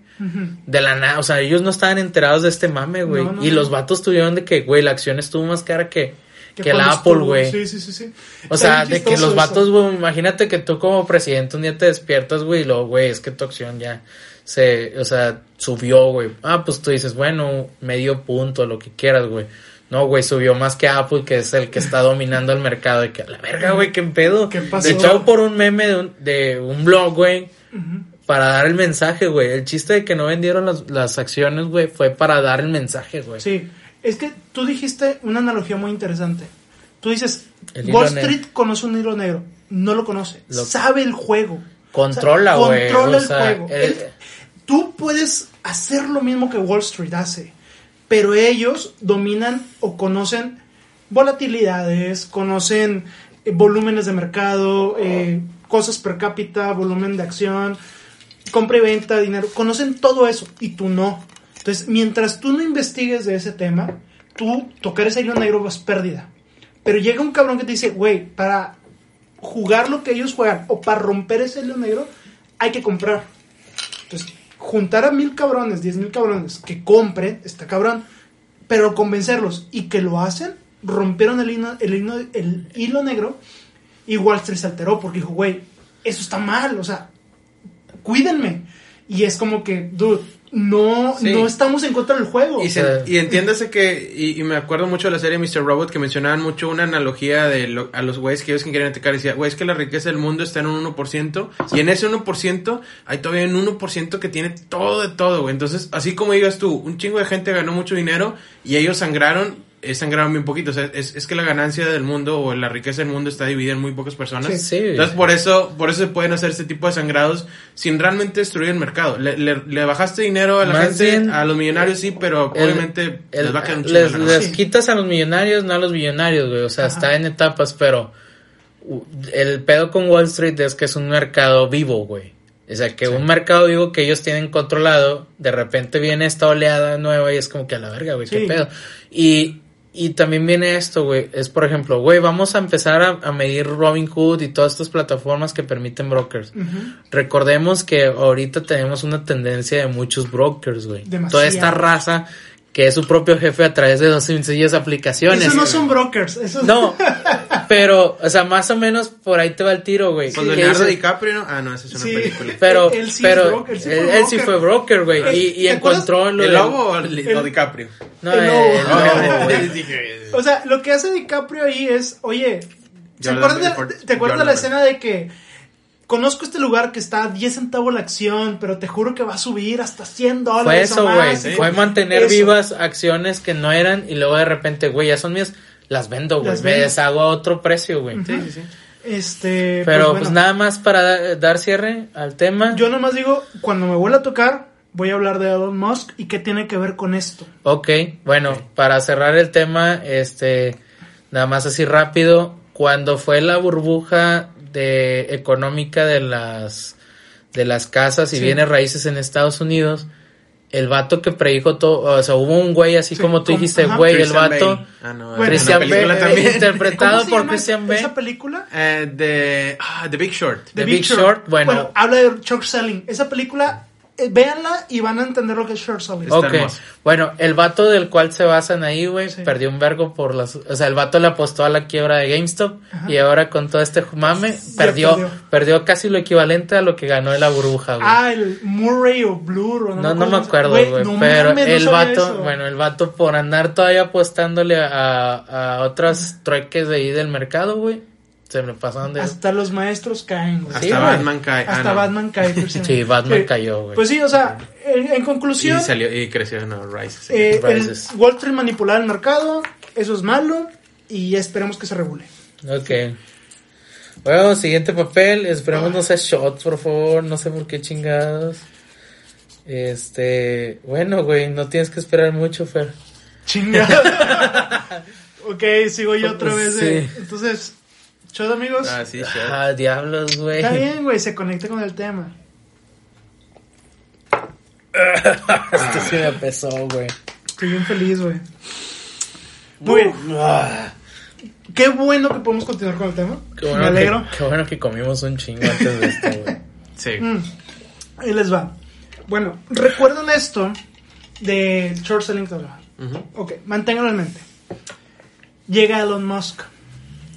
De la nada, o sea, ellos no estaban enterados de este mame, güey. No, no, y no. los vatos tuvieron de que, güey, la acción estuvo más cara que, que, la Apple, güey. Sí, sí, sí, sí. O Está sea, de que los vatos, güey, imagínate que tú como presidente un día te despiertas, güey, y luego, güey, es que tu acción ya se, o sea, subió, güey. Ah, pues tú dices, bueno, medio punto, lo que quieras, güey. No, güey, subió más que Apple, que es el que está dominando el mercado. Y que a la verga, güey, qué pedo. ¿Qué pasó? De hecho, por un meme de un, de un blog, güey, para dar el mensaje, güey. El chiste de que no vendieron las, las acciones, güey, fue para dar el mensaje, güey. Sí, es que tú dijiste una analogía muy interesante. Tú dices, Wall negro. Street conoce un hilo negro. No lo conoce. Lo- Sabe el juego. Controla, O sea, güey. Controla o el juego. el- Él- tú puedes hacer lo mismo que Wall Street hace, pero ellos dominan o conocen volatilidades, conocen eh, volúmenes de mercado, eh, cosas per cápita, volumen de acción, compra y venta, dinero, conocen todo eso y tú no. Entonces, mientras tú no investigues de ese tema, tú tocar ese hilo negro es pérdida. Pero llega un cabrón que te dice, güey, para jugar lo que ellos juegan o para romper ese hilo negro, hay que comprar. Entonces, juntar a mil cabrones, diez mil cabrones que compren, está cabrón, pero convencerlos y que lo hacen, rompieron el el hilo negro y Wall Street se alteró porque dijo, güey, eso está mal, o sea, cuídenme. Y es como que, dude, no, Sí. no estamos en contra del juego. Y, se- y entiéndase que, y, y me acuerdo mucho de la serie Mr. Robot que mencionaban mucho una analogía de lo- a los güeyes que ellos que querían atacar. Decía, güey, es que la riqueza del mundo está en un 1%, y en ese 1% hay todavía un 1% que tiene todo de todo, güey. Entonces, así como digas tú, un chingo de gente ganó mucho dinero y ellos sangraron, eh, sangraron bien poquito. O sea, es, es que la ganancia del mundo o la riqueza del mundo está dividida en muy pocas personas. Sí, sí. Entonces, por eso, por eso se pueden hacer este tipo de sangrados sin realmente destruir el mercado. Le, le- le bajaste dinero a la Más gente, bien, a los millonarios sí, pero el- obviamente el- les va a quedar un les, les quitas a los millonarios, no a los millonarios, güey. O sea, Ajá. está en etapas, pero el pedo con Wall Street es que es un mercado vivo, güey. O sea, que un mercado vivo que ellos tienen controlado, de repente viene esta oleada nueva y es como que a la verga, güey, qué pedo. Y, y también viene esto, güey. Es, por ejemplo, güey, vamos a empezar a, a medir Robinhood y todas estas plataformas que permiten brokers. Recordemos que ahorita tenemos una tendencia de muchos brokers, güey. Toda esta raza que es su propio jefe a través de dos sencillas aplicaciones. Esos no son brokers, esos No, (laughs) pero, o sea, más o menos por ahí te va el tiro, güey. Con Que Leonardo DiCaprio, ¿no? Ah, no, esa es una Sí. película. Pero, Él sí pero, broker, él sí fue él, él sí broker. fue broker, güey. Eh, Y, y encontró lo ¿El del- lobo o el, DiCaprio? No, El el lobo. lobo, güey. Dije, (laughs) O sea, lo que hace DiCaprio ahí es, oye, ¿te acuerdas, de, por- ¿te acuerdas yo de la la- escena de que conozco este lugar que está a 10 centavos la acción, pero te juro que va a subir hasta 100 Fue dólares eso, o güey. más? Fue mantener Eso. vivas acciones que no eran y luego de repente, güey, ya son mías. Las vendo, güey. Me deshago a otro precio, güey. Sí, sí, sí. Este, Pero pues, pues, bueno, nada más para da- dar cierre al tema. Yo nomás digo, cuando me vuelva a tocar, voy a hablar de Elon Musk y qué tiene que ver con esto. Ok, bueno, para cerrar el tema, este, nada más así rápido, cuando fue la burbuja de económica de las de las casas y Sí. bienes raíces en Estados Unidos, el vato que predijo todo, o sea, hubo un güey así Sí, como tú como- dijiste, ajá. güey, el vato. Ah, no, Bueno, Christian Bale, también. eh, interpretado ¿Cómo se por llama Christian Bale. Esa película? Eh, de ah, The Big Short. The Big Short, bueno. habla de short selling. Esa película, véanla y van a entender lo que es short. Está Ok, bueno, el vato del cual se basan ahí, güey, Sí. perdió un vergo por las... O sea, el vato le apostó a la quiebra de GameStop Ajá. y ahora con todo este mame perdió, perdió. perdió casi lo equivalente a lo que ganó en la burbuja, güey. Ah, el Murray o Blur. o no, no me acuerdo, Güey, güey, no pero no el vato, eso. bueno, el vato por andar todavía apostándole a, a otras trueques de ahí del mercado, güey, Se me pasaron de... Hasta los maestros caen, güey. Hasta Sí. Batman cae. ah, Hasta no. Batman cae. (laughs) Sí, Batman Sí. cayó, güey. Pues sí, o sea, en, en Y conclusión, salió y creció no, Rise. sí. eh, el Rises. Wall Street manipular el mercado, eso es malo y esperemos que se regule. Ok. Bueno, siguiente papel. Esperemos no sea shots, por favor. No sé por qué chingados. Este. Bueno, güey, no tienes que esperar mucho, Fer. Chingada. (laughs) ok, sigo yo otra vez. de- Sí. Entonces, chau amigos. Ah, sí, shot. Ah, diablos, güey. Está bien, güey, se conecta con el tema. (laughs) Esto sí me pesó, güey. Estoy bien feliz, güey. Muy bien. Ah, Qué bueno que podemos continuar con el tema. qué, bueno Me alegro. Que, qué bueno que comimos un chingo antes de esto, güey. (laughs) Sí. Mm, ahí les va. Bueno, recuerden esto de short selling que. Ok, manténganlo en mente. Llega Elon Musk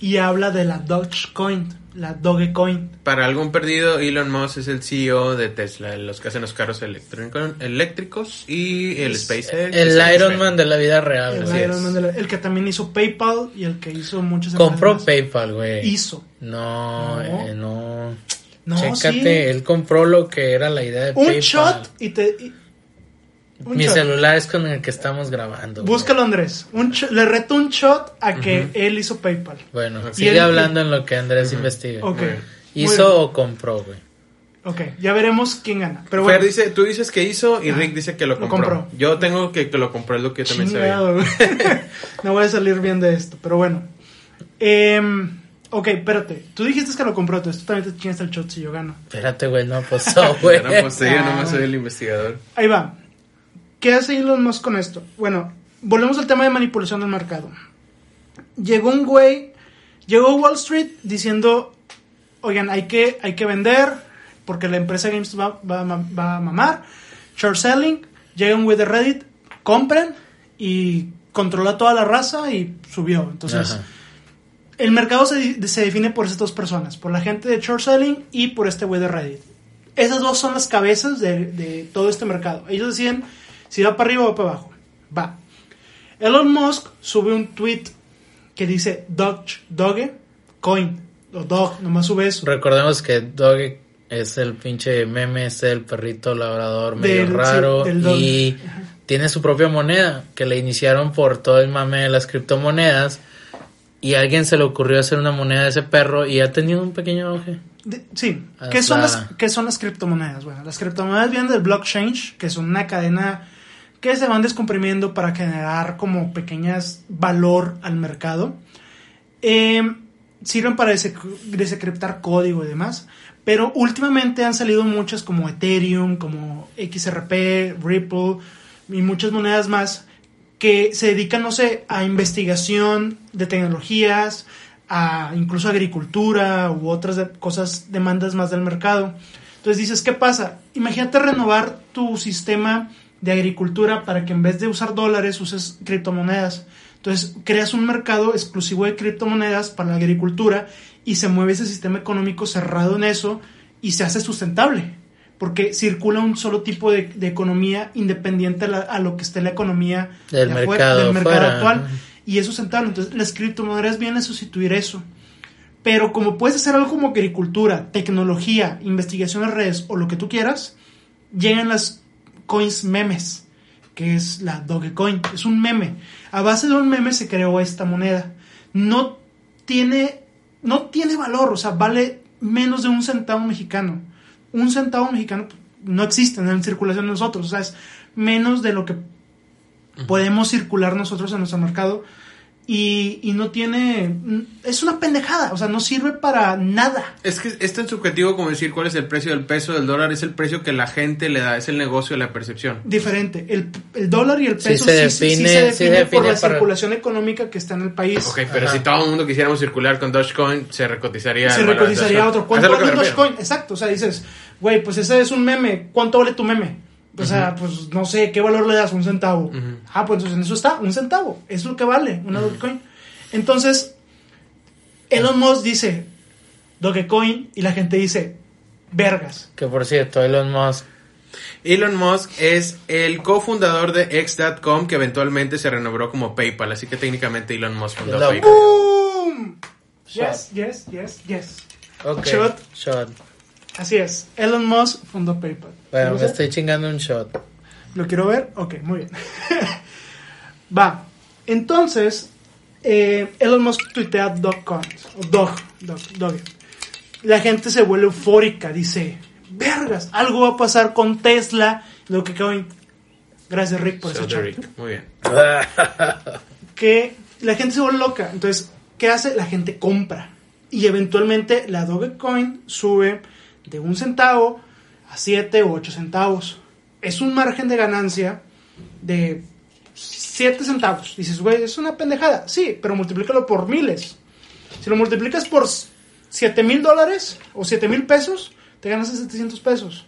y habla de la Dogecoin, la Dogecoin. Para algún perdido, Elon Musk es el CEO de Tesla, los que hacen los carros eléctricos y el SpaceX. El Iron Man de la vida real, El, Iron es. Man de la- el que también hizo PayPal y el que hizo muchas Compró empresas. PayPal, güey. Hizo. No, No. eh, no. No, Chécate, sí. él compró lo que era la idea de Un PayPal. shot y te... y- un Mi shot. celular es con el que estamos grabando. güey. Búscalo, Andrés. Un le reto un shot a que él hizo PayPal. Bueno, Y sigue él- hablando en lo que Andrés investiga. Bueno. ¿Hizo o compró, güey? Ok, ya veremos quién gana. Pero Fer bueno, dice, tú dices que hizo y Ah, Rick dice que lo lo compró. compró. Yo tengo que, que lo compró, es lo que yo también sabía. chingado, güey. (laughs) no voy a salir bien de esto, pero bueno. Em, ok, espérate. Tú dijiste que lo compró, entonces tú también te chingas el shot si yo gano. Espérate, güey, no apostó, (laughs) güey. Ya no, pues, yo Ah, nomás soy bueno. el investigador. Ahí va. ¿Qué hace Elon Musk con esto? Bueno, volvemos al tema de manipulación del mercado. Llegó un güey, llegó Wall Street diciendo, oigan, hay que, hay que vender porque la empresa GameStop va, va a ma- va a mamar. Short selling, llega un güey de Reddit, compren y controla toda la raza y subió. Entonces, Ajá. el mercado se, define por esas dos personas, por la gente de short selling y por este güey de Reddit. Esas dos son las cabezas de, de todo este mercado. Ellos deciden si va para arriba o para abajo. Va. Elon Musk sube un tweet que dice Doge, Doge Coin. O Dog, nomás sube eso. Recordemos que Doge es el pinche meme, es el perrito labrador medio Del- raro y tiene su propia moneda que le iniciaron por todo el mame de las criptomonedas y a alguien se le ocurrió hacer una moneda de ese perro y ha tenido un pequeño auge. De- sí. Hasta- ¿Qué son, las, ¿Qué son las criptomonedas? Bueno, las criptomonedas vienen del blockchain, que son una cadena que se van descomprimiendo para generar como pequeñas valor al mercado. Eh, sirven para desec- desencriptar código y demás. Pero últimamente han salido muchas como Ethereum, como XRP, Ripple y muchas monedas más que se dedican, no sé, a investigación de tecnologías, a incluso agricultura u otras cosas, demandas más del mercado. Entonces dices, ¿qué pasa? Imagínate renovar tu sistema de agricultura para que en vez de usar dólares uses criptomonedas. Entonces creas un mercado exclusivo de criptomonedas para la agricultura y se mueve ese sistema económico cerrado en eso y se hace sustentable. Porque circula un solo tipo de, de economía independiente a, la- a lo que esté la economía Del de mercado del mercado afuera, actual. Y eso es sustentable. Entonces las criptomonedas vienen a sustituir eso. Pero como puedes hacer algo como agricultura, tecnología, investigación en redes o lo que tú quieras, llegan las coins memes, que es la Dogecoin. Es un meme. A base de un meme se creó esta moneda. No tiene, no tiene valor, o sea, vale menos de un centavo mexicano. Un centavo mexicano no existe en circulación de nosotros, o sea, es menos de lo que podemos circular nosotros en nuestro mercado. Y, y no tiene. Es una pendejada, o sea, no sirve para nada. Es que es tan subjetivo como decir cuál es el precio del peso del dólar, es el precio que la gente le da, es el negocio de la percepción. Diferente. El, el dólar y el Sí peso se sí, sí- sí define- se sí define por define la para- circulación económica que está en el país. Ok, pero Ajá. si todo el mundo quisiéramos circular con Dogecoin, se recotizaría. se recotizaría otro. ¿Cuánto vale. Dogecoin? Exacto. O sea, dices, güey, pues ese es un meme. ¿Cuánto vale tu meme? O sea, pues no sé, ¿qué valor le das? Un centavo. Ah, pues entonces en eso está, un centavo. Es lo que vale una Dogecoin. Entonces, Elon Musk dice Dogecoin y la gente dice, vergas. Que por cierto, Elon Musk Elon Musk es el cofundador de X.com que eventualmente se renombró como PayPal, así que técnicamente Elon Musk fundó PayPal. ¡Boom! Yes, yes, yes, yes. Shot. Shot. Así es. Elon Musk fundó PayPal. Bueno, ¿Lo me estoy chingando un shot. ¿Lo quiero ver? Ok, muy bien. (laughs) Va. Entonces, eh, Elon Musk tuitea Dogecoin. O Dog, Dog, Doge. La gente se vuelve eufórica. Dice, vergas, algo va a pasar con Tesla. Dogecoin. Gracias, Rick, por ese de chat. Rick. Muy bien. (laughs) que la gente se vuelve loca. Entonces, ¿qué hace? La gente compra. Y eventualmente la Dogecoin sube de un centavo a 7 o 8 centavos. Es un margen de ganancia de 7 centavos. Dices, güey, es una pendejada. Sí, pero multiplícalo por miles. Si lo multiplicas por 7 mil dólares o 7 mil pesos, te ganas 700 pesos.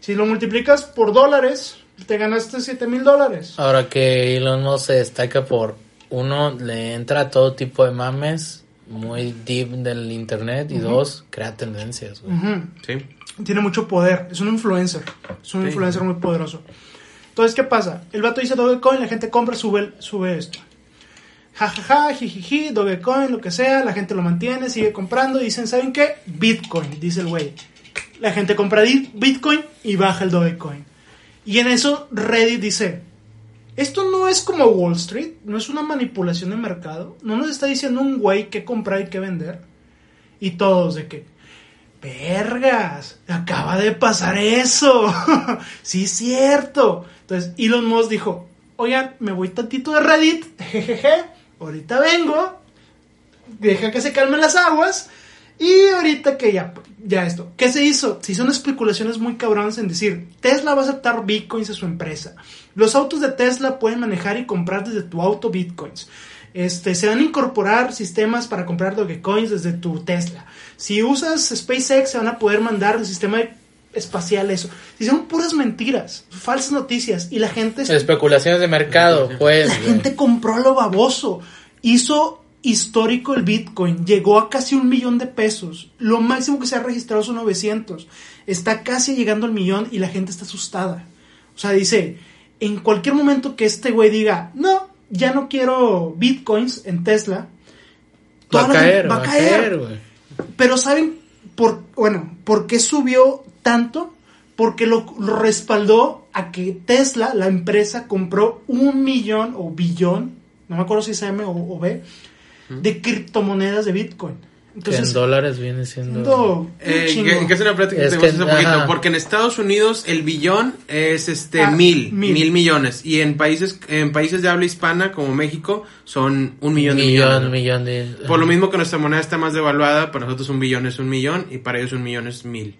Si lo multiplicas por dólares, te ganaste 7 mil dólares. Ahora que Elon Musk se destaca por uno, le entra todo tipo de mames muy deep del internet y dos, crea tendencias. güey. Ujú. Sí. Tiene mucho poder, es un influencer, es un Sí. influencer muy poderoso. Entonces, ¿qué pasa? El vato dice Dogecoin, la gente compra, sube, sube esto. Ja, ja, ja, jijiji, Dogecoin, lo que sea, la gente lo mantiene, sigue comprando y dicen, ¿saben qué? Bitcoin, dice el güey. La gente compra Bitcoin y baja el Dogecoin. Y en eso Reddit dice, esto no es como Wall Street, no es una manipulación de mercado, no nos está diciendo un güey qué comprar y qué vender. Y todos de que, vergas, acaba de pasar eso. (laughs) sí, es cierto. Entonces Elon Musk dijo, oigan, me voy tantito de Reddit, (laughs) jejeje, ahorita vengo, deja que se calmen las aguas. Y ahorita que ya, ya esto, ¿qué se hizo? Se hizo unas especulaciones muy cabronas en decir, Tesla va a aceptar bitcoins a su empresa. Los autos de Tesla pueden manejar y comprar desde tu auto bitcoins. Este, se van a incorporar sistemas para comprar Dogecoins desde tu Tesla. Si usas SpaceX, se van a poder mandar el sistema espacial eso. Y son puras mentiras, falsas noticias. Y la gente... Especulaciones de mercado, pues. La gente compró lo baboso. Hizo histórico el Bitcoin. Llegó a casi un millón de pesos. Lo máximo que se ha registrado son 900. Está casi llegando al millón y la gente está asustada. O sea, dice, en cualquier momento que este güey diga, no, ya no quiero Bitcoins en Tesla. Va a caer, va a caer, pero ¿saben por, bueno, por qué subió tanto? Porque lo, lo respaldó a que Tesla, la empresa, compró un millón o billón, no me acuerdo si es M o, o B, de criptomonedas de Bitcoin. Que Entonces, en dólares viene siendo. Eh, chingo. que, que es una plática que Es tenemos que- hace poquito, ajá. porque en Estados Unidos el billón es este Ah, mil, mil. mil, millones y en países en países de habla hispana como México son un millón de millón, millones. millón de. Por lo mismo que nuestra moneda está más devaluada, para nosotros un billón es un millón y para ellos un millón es mil.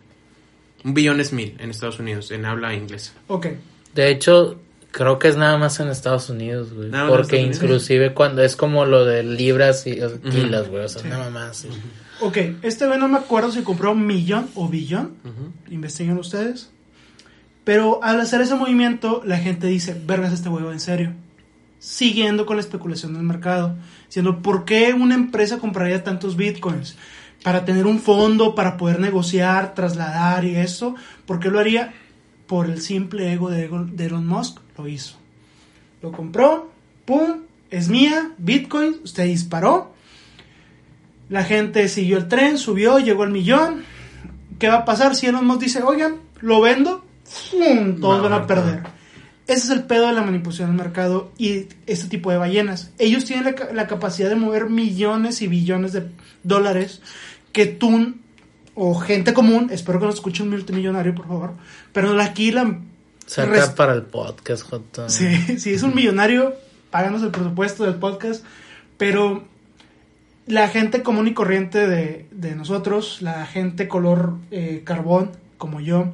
Un billón es mil en Estados Unidos, en habla inglesa. Ok. De hecho, creo que es nada más en Estados Unidos, güey. Nada Porque Unidos. inclusive cuando es como lo de libras y kilos, güey. O sea, nada más. sí. Ok, este güey no me acuerdo si compró un millón o billón. Investiguen ustedes. Pero al hacer ese movimiento, la gente dice, vergas, este huevo en serio. Siguiendo con la especulación del mercado. Diciendo, ¿por qué una empresa compraría tantos bitcoins? Para tener un fondo, para poder negociar, trasladar y eso. ¿Por qué lo haría? Por el simple Ego- de Elon Musk. Lo hizo. Lo compró, pum, es mía, bitcoin, usted disparó. La gente siguió el tren, subió, llegó al millón. ¿Qué va a pasar si Elon Musk dice, oigan, lo vendo? ¡Fum! Todos No, van a no. perder. Ese es el pedo de la manipulación del mercado y este tipo de ballenas. Ellos tienen la capacidad de mover millones y billones de dólares que tú o gente común, espero que nos escuche un multimillonario, por favor, pero aquí la... Saca res- para el podcast, Jota. Sí, (laughs) si es un millonario, páganos el presupuesto del podcast. Pero la gente común y corriente de, de nosotros, la gente color eh, carbón, como yo,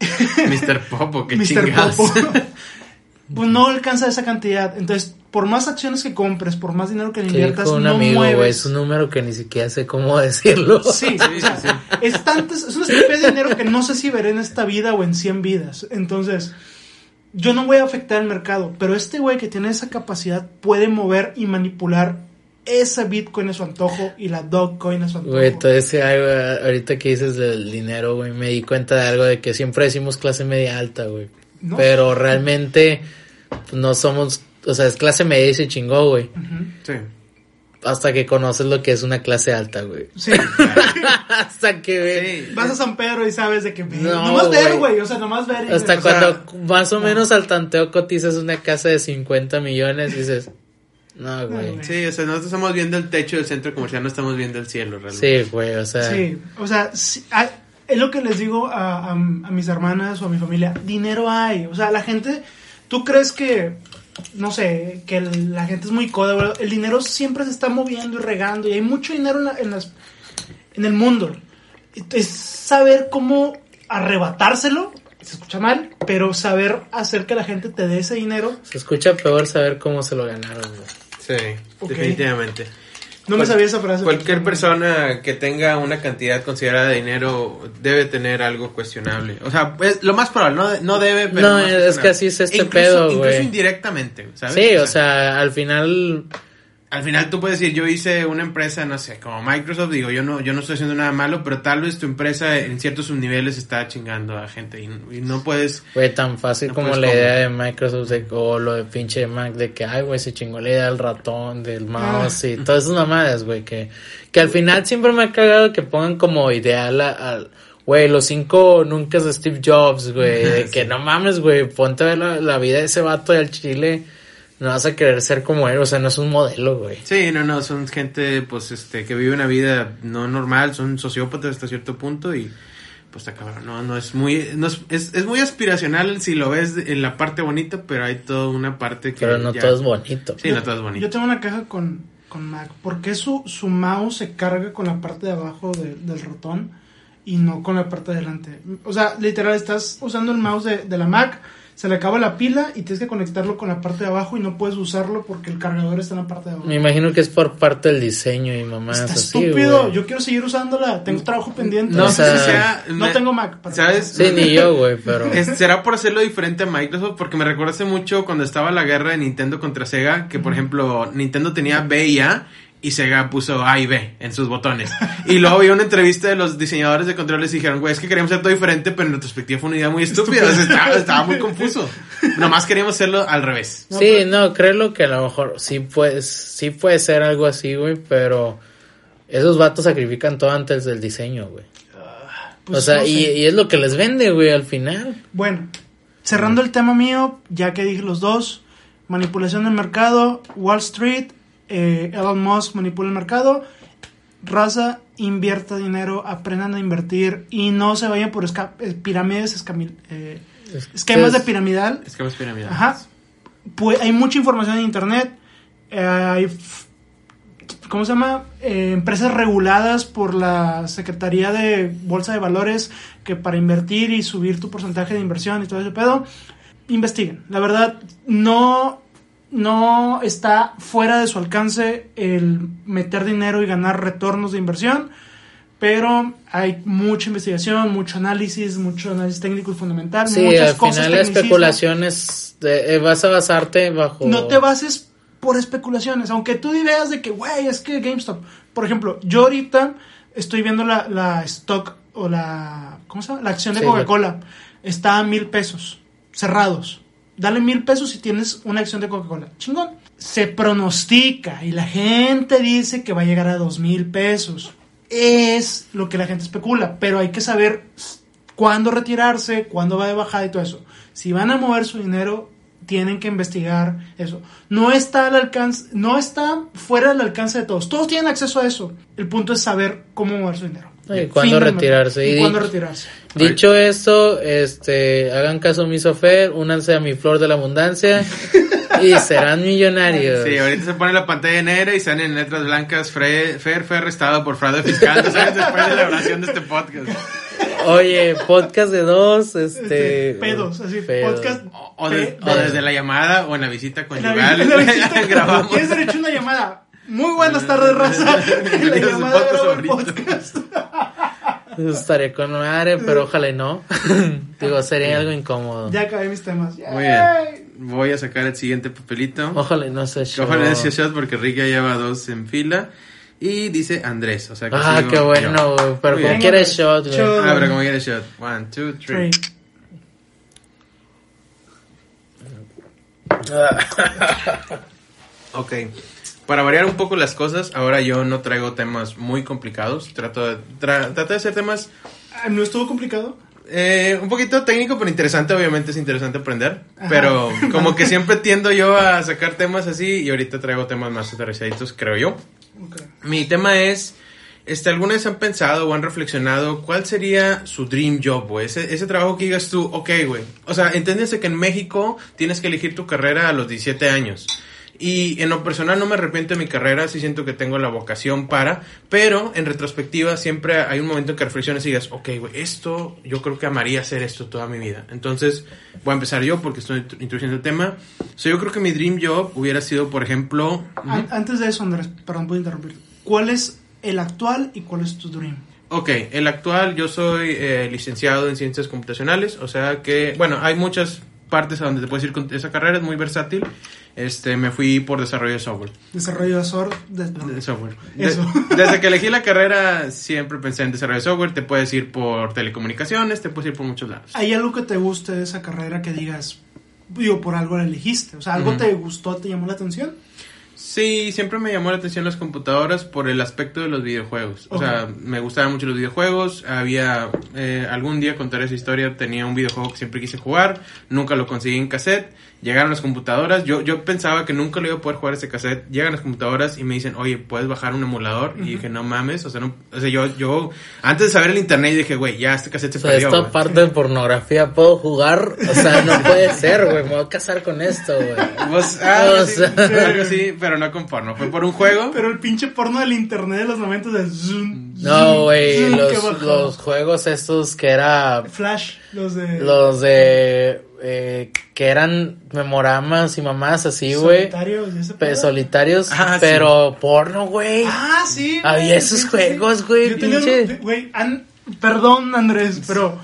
Mr. Popo, qué (laughs) Mr. chingados. Popo, (laughs) pues no alcanza esa cantidad. Entonces, por más acciones que compres, por más dinero que le inviertas, un no amigo, güey. mueves. Es un número que ni siquiera sé cómo (laughs) decirlo. Sí, o sea, Es, tanto, es una estupidez de dinero que no sé si veré en esta vida o en 100 vidas. Entonces, yo no voy a afectar el mercado, pero este güey que tiene esa capacidad puede mover y manipular ese Bitcoin a su antojo y la Dogecoin a su antojo. Güey, todo ese algo, ahorita que dices del dinero, güey, me di cuenta de algo de que siempre decimos clase media alta, güey. No. Pero realmente pues, no somos, o sea, es clase media y se chingó, güey. Sí. hasta que conoces lo que es una clase alta, güey. Sí. (laughs) hasta que ve. Vas a San Pedro y sabes de que... No, nomás ver, güey. O sea, nomás ver. y- Hasta o sea, cuando más o menos al tanteo cotizas una casa de 50 millones y dices, no, güey. güey. Sí, o sea, nosotros estamos viendo el techo del centro comercial, no estamos viendo el cielo realmente. Sí, güey, o sea. Sí, o sea, sí, hay- es lo que les digo a, a- a mis hermanas o a mi familia, dinero hay, o sea, la gente, tú crees que, no sé, que el- la gente es muy coda, el dinero siempre se está moviendo y regando y hay mucho dinero en, la- en las, en el mundo. Es saber cómo arrebatárselo, se escucha mal, pero saber hacer que la gente te dé ese dinero. Se escucha peor saber cómo se lo ganaron, güey. Sí, definitivamente. No me sabía esa frase. Cualquier persona que tenga una cantidad considerada de dinero debe tener algo cuestionable. O sea, pues lo más probable, no, no debe, pero. No, es cuestionable. que así es este Incluso- pedo, Incluso indirectamente, ¿sabes? Sí, o sea, al final Al final tú puedes decir, yo hice una empresa, no sé, como Microsoft, digo, yo no, yo no estoy haciendo nada malo, pero tal vez tu empresa en ciertos subniveles está chingando a gente y, y no puedes... Fue tan fácil No como la comer. idea de Microsoft de- o lo de pinche Mac de que, ay, güey, se chingó la idea del ratón, del mouse y todas esas mamadas, güey, que, que al final siempre me ha cagado que pongan como ideal al, güey, los cinco nunca de Steve Jobs, güey, (laughs) de que no mames, güey, ponte a ver la, la vida de ese vato del Chile, no vas a querer ser como él, o sea, no es un modelo, güey. Sí, no, no, son gente, pues, este, que vive una vida no normal, son sociópatas hasta cierto punto y... Pues está cabrón, no, no es muy, no es, es, es muy aspiracional si lo ves en la parte bonita, pero hay toda una parte que Pero no ya- todo es bonito. Sí, no todo es bonito. Yo tengo una queja con, con Mac. ¿Por qué su, su mouse se carga con la parte de abajo de- del ratón y no con la parte de adelante? O sea, literal, estás usando el mouse de, de la Mac, se le acaba la pila y tienes que conectarlo con la parte de abajo y no puedes usarlo porque el cargador está en la parte de abajo. Me imagino que es por parte del diseño y mamás Está así, estúpido. güey. Yo quiero seguir usándola. Tengo trabajo pendiente. No O sé sea, si sea... no me- tengo Mac. para ¿Sabes? Sí, ni yo, güey, pero... Es- ¿Será por hacerlo diferente a Microsoft? Porque me recuerda hace mucho cuando estaba la guerra de Nintendo contra Sega, que por ejemplo Nintendo tenía B y A y Sega puso A y B en sus botones. Y luego vi una entrevista de los diseñadores de controles y dijeron, güey, es que queríamos hacer todo diferente, pero en retrospectiva fue una idea muy estúpida. Estaba, estaba muy (laughs) confuso. Nomás queríamos hacerlo al revés. No, sí, pero- no, creo que a lo mejor sí puede, sí puede ser algo así, güey, pero esos vatos sacrifican todo antes del diseño, güey. Pues o sea, no y, y es lo que les vende, güey, al final. Bueno, cerrando el tema mío, ya que dije los dos, manipulación del mercado, Wall Street, eh, Elon Musk manipula el mercado, raza, invierta dinero, aprendan a invertir y no se vayan por esca- eh, pirámides, escamil- eh, esquemas de piramidal. Es que más piramidal. Ajá. Pues hay mucha información en internet. eh, hay, ¿cómo se llama? Eh, empresas reguladas por la Secretaría de Bolsa de Valores que para invertir y subir tu porcentaje de inversión y todo ese pedo, investiguen. La verdad, no, no está fuera de su alcance el meter dinero y ganar retornos de inversión. Pero hay mucha investigación, mucho análisis, mucho análisis técnico y fundamental. Sí, muchas al cosas, final la especulación es, de- eh, vas a basarte bajo... No te bases por especulaciones, aunque tú veas de que, güey, es que GameStop. Por ejemplo, yo ahorita estoy viendo la, la stock o la, ¿cómo se llama? La acción de Sí, Coca-Cola. Está a mil pesos, cerrados. Dale mil pesos y tienes una acción de Coca-Cola. Chingón. Se pronostica y la gente dice que va a llegar a dos mil pesos. Es lo que la gente especula, pero hay que saber cuándo retirarse, cuándo va de bajada y todo eso. Si van a mover su dinero, tienen que investigar eso. No está al alcance, no está fuera del alcance de todos. Todos tienen acceso a eso. El punto es saber cómo mover su dinero. Y cuándo retirarse. Y Y cuándo retirarse. Dicho esto, este, hagan caso a mi sofer, únanse a mi flor de la abundancia y (laughs) serán millonarios. Sí, ahorita se pone la pantalla negra y salen en letras blancas Fre- Fer fue arrestado por fraude fiscal dos años después de la oración de este podcast. Oye, podcast de dos, este... Este, pedos, así, pedos. podcast. O, o de- o desde la llamada o en la visita la conyugal. visita- la (laughs) visita- grabamos. ¿Quieres derecho a una llamada? Muy buenas tardes, raza. (laughs) La llamada podcast grabo el podcast. Estaré con madre, pero ojalá y no. (laughs) Digo, sería algo incómodo. Ya acabé mis temas. Muy Yay. bien. Voy a sacar el siguiente papelito. Ojalá y no se show. Ojalá decía shot porque Rick ya lleva dos en fila. Y dice Andrés, o sea que Ah, sigo qué bueno, güey. Pero como quieres shot, güey. Shot. Ah, pero como quiere shot. One, two, three. Three. (laughs) Ok. Para variar un poco las cosas, ahora yo no traigo temas muy complicados. Trato de, tra- trato de hacer temas Ah, ¿No estuvo complicado? eh, un poquito técnico, pero interesante. Obviamente es interesante aprender. Ajá. Pero (laughs) como que siempre tiendo yo a sacar temas así y ahorita traigo temas más aterrizaditos, creo yo. Ok. Mi tema es, este, ¿alguna vez han pensado o han reflexionado cuál sería su dream job, güey? Ese, ese trabajo que digas tú, ok, güey. O sea, entiéndese que en México tienes que elegir tu carrera a los 17 años. Y en lo personal no me arrepiento de mi carrera, sí siento que tengo la vocación para, pero en retrospectiva siempre hay un momento en que reflexiones y digas, ok, güey, esto, yo creo que amaría hacer esto toda mi vida. Entonces, voy a empezar yo porque estoy introduciendo el tema. So, yo creo que mi dream job hubiera sido, por ejemplo... An- Antes de eso, Andrés, perdón por interrumpir. ¿Cuál es el actual y cuál es tu dream? Ok, el actual yo soy eh, licenciado en ciencias computacionales, o sea que, bueno, hay muchas partes a donde te puedes ir con esa carrera, es muy versátil. Este, me fui por desarrollo de software. Desarrollo de SOR. de- no. De software. Eso. De- (laughs) desde que elegí la carrera siempre pensé en desarrollo de software, te puedes ir por telecomunicaciones, te puedes ir por muchos lados. ¿Hay algo que te guste de esa carrera que digas, digo, por algo la elegiste? O sea, ¿algo te gustó, te llamó la atención? Sí, siempre me llamó la atención las computadoras por el aspecto de los videojuegos. O sea, me gustaban mucho los videojuegos. Había, eh, algún día contaré esa historia, tenía un videojuego que siempre quise jugar, nunca lo conseguí en cassette. Llegaron las computadoras, yo, yo pensaba que nunca lo iba a poder jugar ese cassette. Llegan las computadoras y me dicen, oye, ¿puedes bajar un emulador? Y dije, no mames, o sea, no, o sea yo, yo, antes de saber el internet, dije, güey, ya este cassette se O sea, perdió. esta güey". parte de pornografía puedo jugar. O sea, no puede ser, güey. Me voy a casar con esto, güey. Pues, ah, O sí, sea- algo así, pero no con porno. Fue por un juego. Pero el pinche porno del internet de los momentos de zoom, No, zoom, güey. Los, los juegos estos que era. Flash, los de... Los de. Que eran memoramas y mamás así, güey. solitarios y ese Pe- pedo. Solitarios, Ah, sí. pero porno, güey. Ah, sí. Había esos sí, juegos, güey, pinche. Güey, an- perdón, Andrés, pero.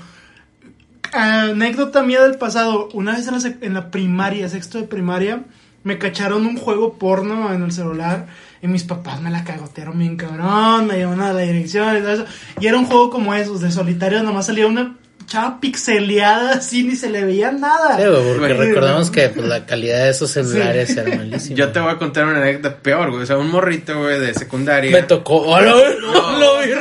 Anécdota mía del pasado. Una vez en la, en la primaria, sexto de primaria, me cacharon un juego porno en el celular. Y mis papás me la cagotearon bien cabrón. Me llevaron a la dirección y todo eso. Y era un juego como esos, de solitario. Nomás salía una chava pixeleada así, ni se le veía nada. Sí, güey, porque recordamos que pues, la calidad de esos celulares era malísima. Yo te voy a contar una anécdota peor, güey. O sea, un morrito, güey, de secundaria. Me tocó. ¡Hola, güey! ¡Hola, güey!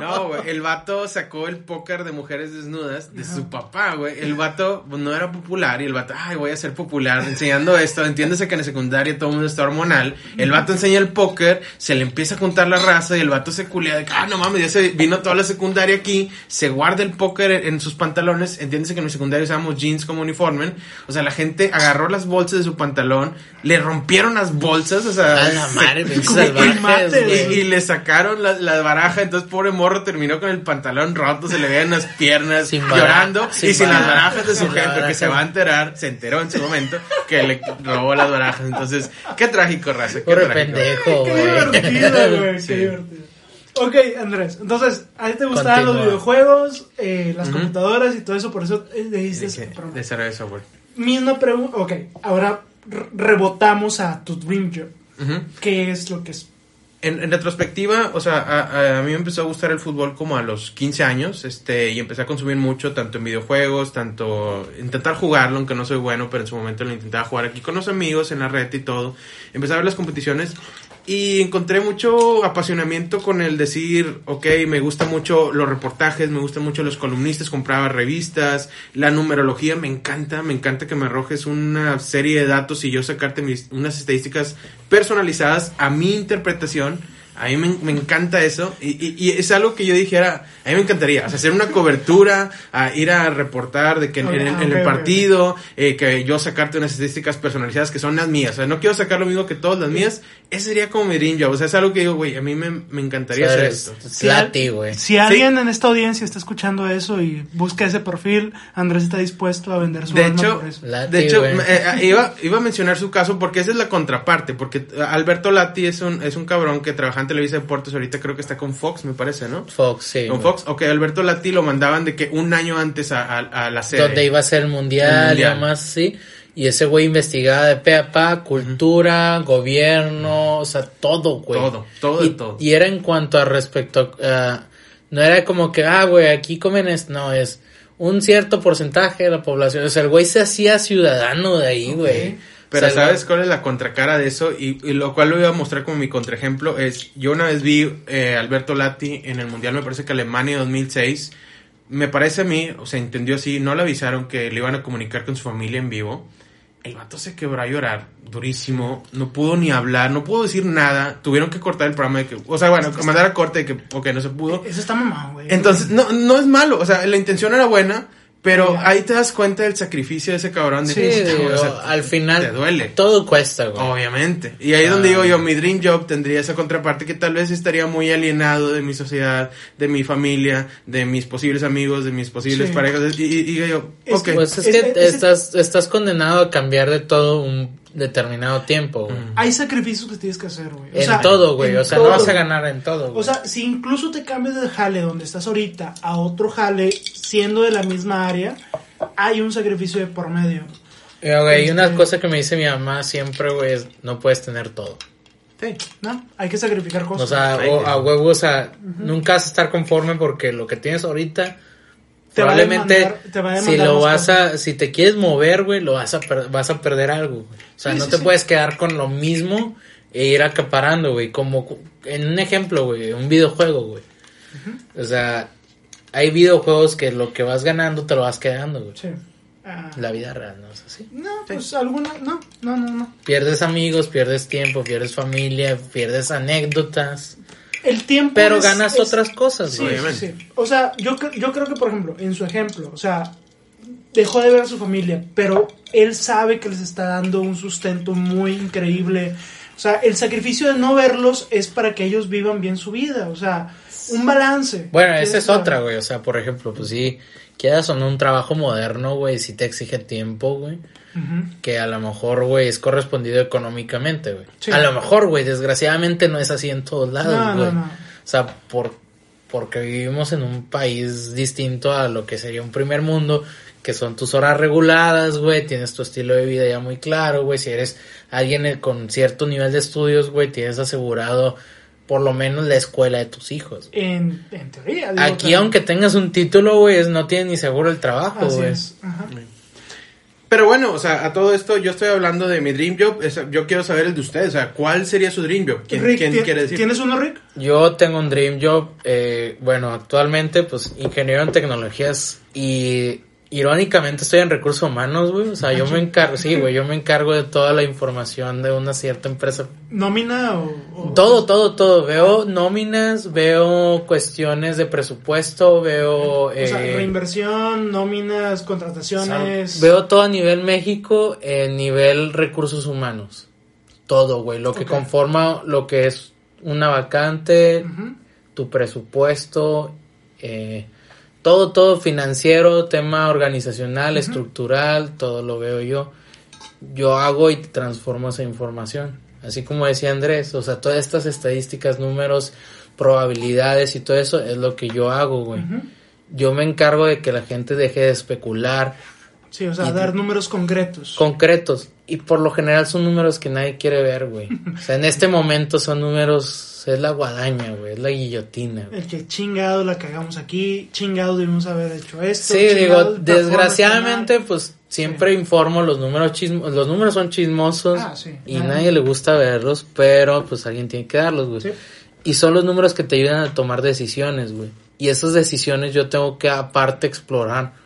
No, güey. El vato sacó el póker de mujeres desnudas de su papá, güey. El vato pues, no era popular y el vato, ay, voy a ser popular enseñando esto. Entiéndese que en la secundaria todo el mundo está hormonal. El vato enseña el póker, se le empieza a juntar la raza y el vato se culea de que, ah, no mames, ya se vino toda la secundaria aquí. Se guarda el póker en, sus pantalones. Entiéndese que en mi secundaria usábamos jeans como uniforme. O sea, la gente agarró las bolsas de su pantalón, le rompieron las bolsas, o sea. A la se- (laughs) madre, primates, salvajes, y, le sacaron la, la baraja, entonces pobre morro terminó con el pantalón roto, se le veían las piernas Sin llorando sin y sin las bara- barajas de su jefe que se va a enterar, se enteró en su momento que le robó las barajas. Entonces, qué trágico, raza, qué Pobre trágico. Qué pendejo, güey. divertido, güey. Sí. Qué divertido. Ok, Andrés. Entonces, a ti te gustaban los Continúa. videojuegos, eh, las Ujú. computadoras y todo eso, por eso eh, le dices. que- perdón. Desarrollo de software. Misma pregunta. Ok, ahora re- rebotamos a tu dream job. Ujú. ¿Qué es lo que es? En, en retrospectiva, o sea, a, a- a mí me empezó a gustar el fútbol como a los 15 años, este, y empecé a consumir mucho, tanto en videojuegos, tanto intentar jugarlo, aunque no soy bueno, pero en su momento lo intentaba jugar aquí con los amigos, en la red y todo. Empecé a ver las competiciones y encontré mucho apasionamiento con el decir, ok, me gustan mucho los reportajes, me gustan mucho los columnistas, compraba revistas, la numerología me encanta, me encanta que me arrojes una serie de datos y yo sacarte mis, unas estadísticas personalizadas a mi interpretación. A mí me, me encanta eso. Y, y- y es algo que yo dijera, a mí me encantaría, o sea, hacer una cobertura, a ir a reportar de que en, en el- en partido, eh, que yo sacarte unas estadísticas personalizadas que son las mías, o sea, no quiero sacar lo mismo que todas las mías, ese sería como mi dream job, o sea, es algo que digo, güey, a mí me, me encantaría hacer esto. Slati, güey. Si alguien en esta audiencia está escuchando eso y busca ese perfil, Andrés está dispuesto a vender su De alma hecho, por eso. Lati, de hecho eh, eh, iba, iba a mencionar su caso porque esa es la contraparte, porque Alberto Lati es un, es un cabrón que trabaja en Televisa Deportes, ahorita creo que está con Fox, me parece, ¿no? Fox, sí. Con. Fox, ok, Alberto Lati lo mandaban de que un año antes a, a- a la serie. Donde iba a ser el mundial, y demás, sí. Y ese güey investigaba de pe a pa, cultura, gobierno, o sea, todo, güey. Todo, todo y, todo. Y era en cuanto a respecto a... no era como que, ah, güey, aquí comen esto. No, es un cierto porcentaje de la población. O sea, el güey se hacía ciudadano de ahí, güey. Pero ¿sabes cuál es la contracara de eso? Y, y lo cual lo iba a mostrar como mi contraejemplo es, yo una vez vi eh, Alberto Lati en el Mundial, me parece que Alemania 2006, me parece a mí, o sea, entendió así, no le avisaron que le iban a comunicar con su familia en vivo. El vato se quebró a llorar durísimo, no pudo ni hablar, no pudo decir nada, tuvieron que cortar el programa de que, o sea, bueno, mandar a corte de que, ok, no se pudo. Eso está mamado, güey. Entonces, no, no es malo, o sea, la intención era buena, pero ahí te das cuenta del sacrificio de ese cabrón. De Sí, que, digo, o sea, al final Te duele. todo cuesta, güey. Obviamente. Y ahí es Ah. donde digo yo, mi dream job tendría esa contraparte que tal vez estaría muy alienado de mi sociedad, de mi familia, de mis posibles amigos, de mis posibles Sí. parejas. Y, y- y digo yo, ok. Pues es Es- que es- estás, estás condenado a cambiar de todo un determinado tiempo, güey. Hay sacrificios que tienes que hacer, güey. O En sea, todo, güey. en O sea, no todo. vas a ganar en todo, güey. O sea, si incluso te cambias del jale donde estás ahorita a otro jale siendo de la misma área, hay un sacrificio de por medio. Eh, y una este- cosa que me dice mi mamá siempre, güey, es no puedes tener todo. Sí. ¿No? Hay que sacrificar cosas. O sea, o- a huevo, o sea, nunca vas a estar conforme porque lo que tienes ahorita Te va a probablemente demandar- te va a si lo vas cosas. a si te quieres mover, güey, lo vas a per- vas a perder algo. güey. O sea, Sí, no sí, te sí. puedes quedar con lo mismo e ir acaparando, güey, como en un ejemplo, güey, un videojuego, güey. O sea, hay videojuegos que lo que vas ganando te lo vas quedando, güey. Sí. Ah, La vida real no es así. no, pues alguna. No, no, no, no. Pierdes amigos, pierdes tiempo, pierdes familia, pierdes anécdotas, El tiempo. pero es- ganas es- otras cosas, Sí, güey. Obviamente. sí, sí. O sea, yo, yo creo que, por ejemplo, en su ejemplo, o sea, dejó de ver a su familia, pero él sabe que les está dando un sustento muy increíble. O sea, el sacrificio de no verlos es para que ellos vivan bien su vida. O sea, un balance. Bueno, esa es otra, güey. O sea, por ejemplo, pues sí, quedas en un trabajo moderno, güey, si te exige tiempo, güey. Que a lo mejor, güey, es correspondido económicamente, güey. Sí. A lo mejor, güey, desgraciadamente no es así en todos lados, No, güey. no, no. O sea, por, porque vivimos en un país distinto a lo que sería un primer mundo, que son tus horas reguladas, güey, tienes tu estilo de vida ya muy claro, güey, si eres alguien con cierto nivel de estudios, güey, tienes asegurado por lo menos la escuela de tus hijos. En, en teoría. digo, Aquí, aunque tengas un título, güey, es- no tienes ni seguro el trabajo, güey. Pero bueno, o sea, a todo esto yo estoy hablando de mi dream job. es- yo quiero saber el de ustedes. O sea, ¿cuál sería su dream job? ¿Quién, Rick, quién ¿ti- quiere decir? ¿tienes uno, Rick? Yo tengo un dream job, eh, bueno, actualmente, pues, ingeniero en tecnologías y irónicamente estoy en recursos humanos, güey. O sea, yo me encargo, sí, güey, yo me encargo de toda la información de una cierta empresa. ¿Nómina o...? o- Todo, todo, todo. Veo nóminas, veo cuestiones de presupuesto, veo... O sea, eh, reinversión, nóminas, o sea, contrataciones. veo todo a nivel México, en nivel recursos humanos. Todo, güey. Lo que conforma lo que es una vacante, tu presupuesto, eh, todo, todo financiero, tema organizacional, estructural, todo lo veo yo. Yo hago y transformo esa información. Así como decía Andrés, o sea, todas estas estadísticas, números, probabilidades y todo eso es lo que yo hago, güey. Yo me encargo de que la gente deje de especular, Sí, o sea, Y- dar números concretos. concretos. Y por lo general son números que nadie quiere ver, güey. O sea, en este momento son números, es la guadaña, güey, es la guillotina. güey. El que chingado la cagamos aquí, chingado debimos haber hecho esto. Sí, digo, desgraciadamente, pues siempre informo los números chismos, los números son chismosos Ah, sí. y Ah. nadie le gusta verlos, pero pues alguien tiene que darlos, güey. Sí. Y son los números que te ayudan a tomar decisiones, güey. Y esas decisiones yo tengo que aparte explorar.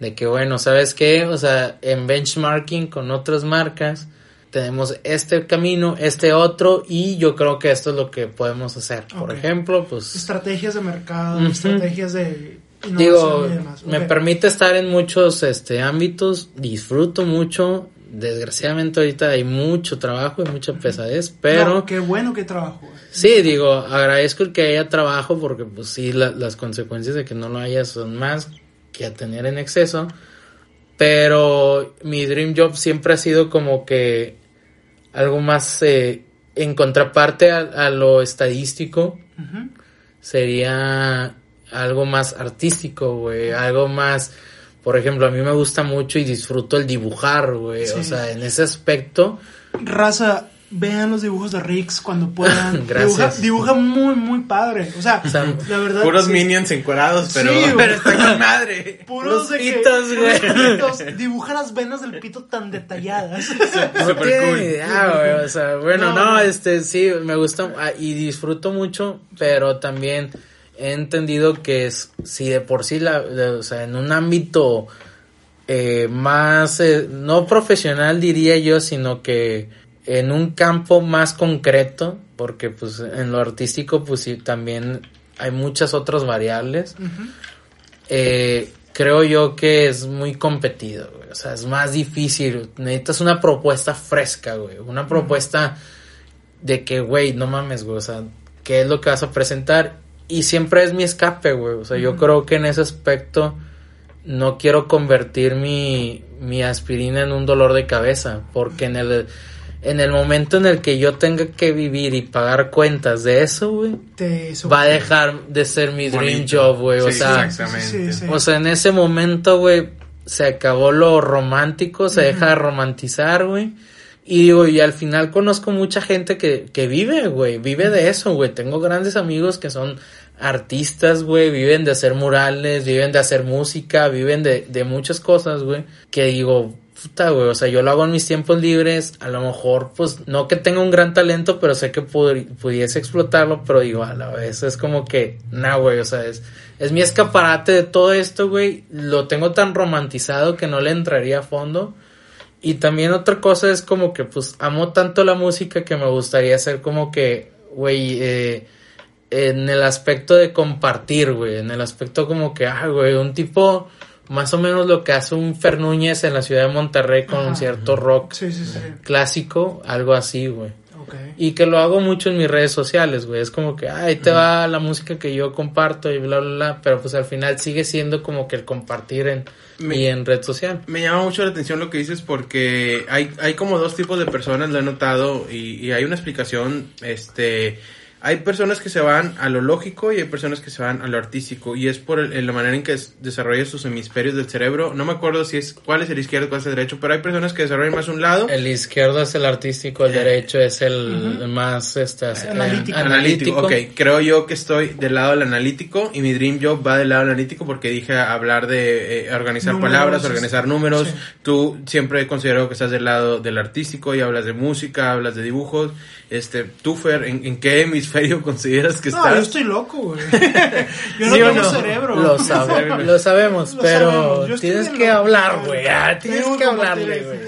De que, bueno, ¿sabes qué? O sea, en benchmarking con otras marcas, tenemos este camino, este otro, y yo creo que esto es lo que podemos hacer. Por ejemplo, pues... Estrategias de mercado, estrategias de Digo, y demás. me permite estar en muchos este ámbitos, disfruto mucho. Desgraciadamente ahorita hay mucho trabajo y mucha pesadez, pero qué bueno que trabajo. sí, digo, agradezco el que haya trabajo porque pues sí, la- las consecuencias de que no lo haya son más que a tener en exceso. Pero mi dream job siempre ha sido como que algo más eh, en contraparte a, a lo estadístico sería algo más artístico, güey, algo más, por ejemplo, a mí me gusta mucho y disfruto el dibujar, güey, Sí. o sea, en ese aspecto, Raza, vean los dibujos de Rix cuando puedan. (laughs) Gracias. Dibuja, dibuja muy, muy padre. O sea, O sea, la verdad. Puros sí, minions encuerados, pero, Sí, pero está con madre. (laughs) Puros Los de que- pitos, güey. Dibuja las venas del pito tan detalladas. (laughs) No Súper tiene cool. idea, güey, o sea, bueno, No, no, no. este, sí, me gusta ah, y disfruto mucho, pero también he entendido que es, si de por sí, la, de- o sea, en un ámbito eh, más, eh, no profesional diría yo, sino que en un campo más concreto, porque pues en lo artístico pues sí, también hay muchas otras variables eh, creo yo que es muy competido, güey. O sea, es más difícil. Necesitas una propuesta fresca, güey. Una propuesta de que, güey, no mames, güey. O sea, ¿qué es lo que vas a presentar? Y siempre es mi escape, güey. O sea, yo creo que en ese aspecto no quiero convertir mi, mi aspirina en un dolor de cabeza. Porque en el, en el momento en el que yo tenga que vivir y pagar cuentas de eso, güey, va a dejar de ser mi dream Bonito. job, güey. O sea, exactamente. Sí, sí, sí. o sea, en ese momento, güey, se acabó lo romántico, se deja de romantizar, güey. Y digo, y al final conozco mucha gente que, que vive, güey, vive de eso, güey. Tengo grandes amigos que son artistas, güey, viven de hacer murales, viven de hacer música, viven de, de muchas cosas, güey. Que digo, puta, güey, o sea, yo lo hago en mis tiempos libres, a lo mejor, pues, no que tenga un gran talento, pero sé que pudiese explotarlo, pero digo, a la vez es como que, nah, güey, o sea, es, es mi escaparate de todo esto, güey, lo tengo tan romantizado que no le entraría a fondo. Y también otra cosa es como que, pues, amo tanto la música que me gustaría hacer como que, güey, eh, en el aspecto de compartir, güey, en el aspecto como que, ah, güey, un tipo más o menos lo que hace un Fer Núñez en la ciudad de Monterrey con un Ajá. cierto rock Sí, sí, sí. clásico, algo así, güey. Ok. Y que lo hago mucho en mis redes sociales, güey. Es como que, ah, ahí te va la música que yo comparto y bla, bla, bla. Pero pues al final sigue siendo como que el compartir en, Me- y en red social. Me llama mucho la atención lo que dices porque hay, hay como dos tipos de personas, lo he notado, y, y hay una explicación, este, hay personas que se van a lo lógico y hay personas que se van a lo artístico, y es por el- la manera en que es- desarrolla sus hemisferios del cerebro, no me acuerdo si es cuál es el izquierdo, cuál es el derecho, pero hay personas que desarrollan más un lado. El izquierdo es el artístico, el derecho es el más este, eh, Analítico. Analítico, ok. Creo yo que estoy del lado del analítico y mi dream job va del lado del analítico porque dije hablar de eh, organizar Números, palabras, organizar números. Sí. Tú siempre he considerado que estás del lado del artístico y hablas de música, hablas de dibujos. Este, tú, Fer, ¿en, en qué hemisferio (laughs) consideras que No, estás? yo estoy loco, güey. (laughs) yo no ¿Sí o tengo no? cerebro. Lo, sabe- lo sabemos, Lo pero sabemos. Tienes que loco, hablar, güey. Ah, tienes que hablarle, güey.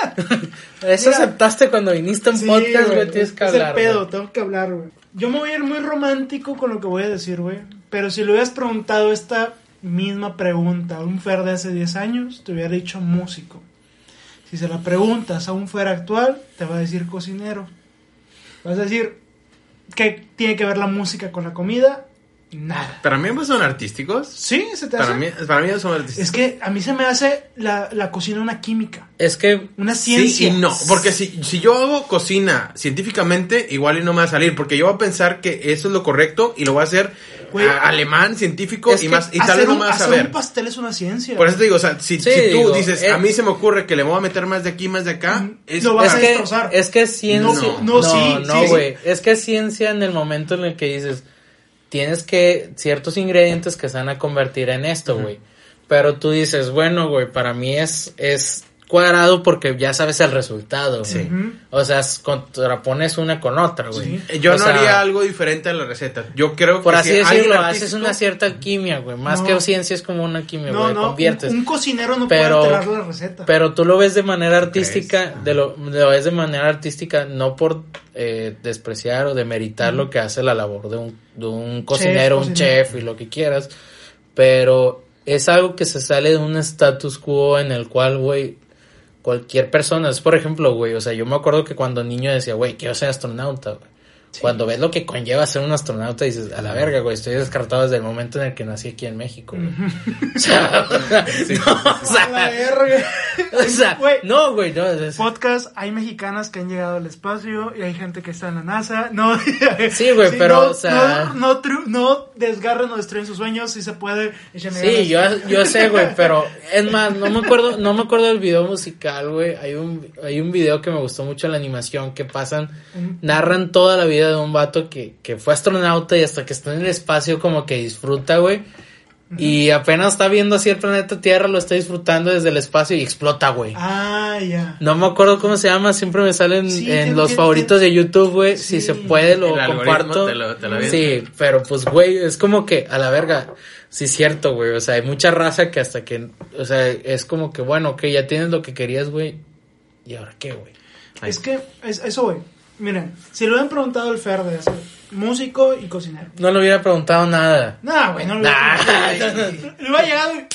(laughs) Eso Mira, aceptaste cuando viniste a un Sí, podcast, güey. Tienes que es hablar. el pedo, tengo que hablar, güey. Yo me voy a ir muy romántico con lo que voy a decir, güey. Pero si le hubieras preguntado esta misma pregunta a un Fer de hace 10 años, te hubiera dicho músico. Si se la preguntas a un Fer actual, te va a decir cocinero. Vas a decir, ¿qué tiene que ver la música con la comida? Nada. Para mí ambos son artísticos. ¿Sí? ¿Se te Para hace? mí, para mí son artísticos. Es que a mí se me hace la, la cocina una química, Es que una ciencia. Sí y no, porque si, si yo hago cocina científicamente, igual y no me va a salir, porque yo voy a pensar que eso es lo correcto y lo voy a hacer Güey, a- alemán, científico y más y hacer un, a hacer ver. un pastel es una ciencia. Por eso te digo, o sea, si, Sí, si tú digo, dices, eh, a mí se me ocurre que le voy a meter más de aquí, más de acá, Mm, es, lo vas es a que, destrozar. es que es ciencia. No, no, sí, no, sí, güey. Es que es ciencia en el momento en el que dices, tienes que, ciertos ingredientes que se van a convertir en esto, güey. Pero tú dices, bueno, güey, para mí es, es cuadrado porque ya sabes el resultado, güey. Ujú. O sea, es- contrapones una con otra, güey. Sí. Eh, yo O no sea, haría algo diferente a la receta. Yo creo Por que así si alguien decirlo, artístico- haces una cierta alquimia, güey. Más No. que ciencia es como una alquimia, No, güey. no, conviertes. un cocinero no Pero- puede alterar la receta. Pero tú lo ves de manera artística, de lo, lo ves de manera artística, no por eh, despreciar o demeritar lo que hace la labor de un, de un cocinero, un cocinero. chef y lo que quieras, pero es algo que se sale de un status quo en el cual, güey, cualquier persona, es por ejemplo, güey, o sea, yo me acuerdo que cuando niño decía, güey, quiero ser astronauta, güey. Cuando ves lo que conlleva ser un astronauta, dices, a la verga, güey, estoy descartado desde el momento en el que nací aquí en México. (laughs) O sea, no, Güey. no, güey, no. es- Podcast, hay mexicanas que han llegado al espacio y hay gente que está en la NASA. No, (laughs) Sí, güey, pero, no, o sea- No, no, no desgarren o destruyen sus sueños, si se puede. Sí, yo, yo sé, güey, pero es (laughs) más, no me acuerdo, no me acuerdo del video musical, güey. Hay un, hay un video que me gustó mucho la animación que pasan, narran toda la vida de un vato que, que fue astronauta y hasta que está en el espacio como que disfruta, güey. Y apenas está viendo así el planeta Tierra, lo está disfrutando desde el espacio y explota, güey. Ah, ya. No me acuerdo cómo se llama, siempre me salen Sí, en los favoritos te- de YouTube, güey. Sí. Si se puede, lo El comparto. te lo- te lo avienta. sí, pero pues, güey, es como que a la verga. Sí, es cierto, güey. O sea, hay mucha raza que hasta que. O sea, es como que, bueno, que ya tienes lo que querías, güey. ¿Y ahora qué, güey? Es que, es, eso, güey. Miren, si le hubieran preguntado al Fer de hacer músico y cocinero. No le hubiera preguntado nada. No, güey, no le Nah. (laughs) Le hubiera llegado y.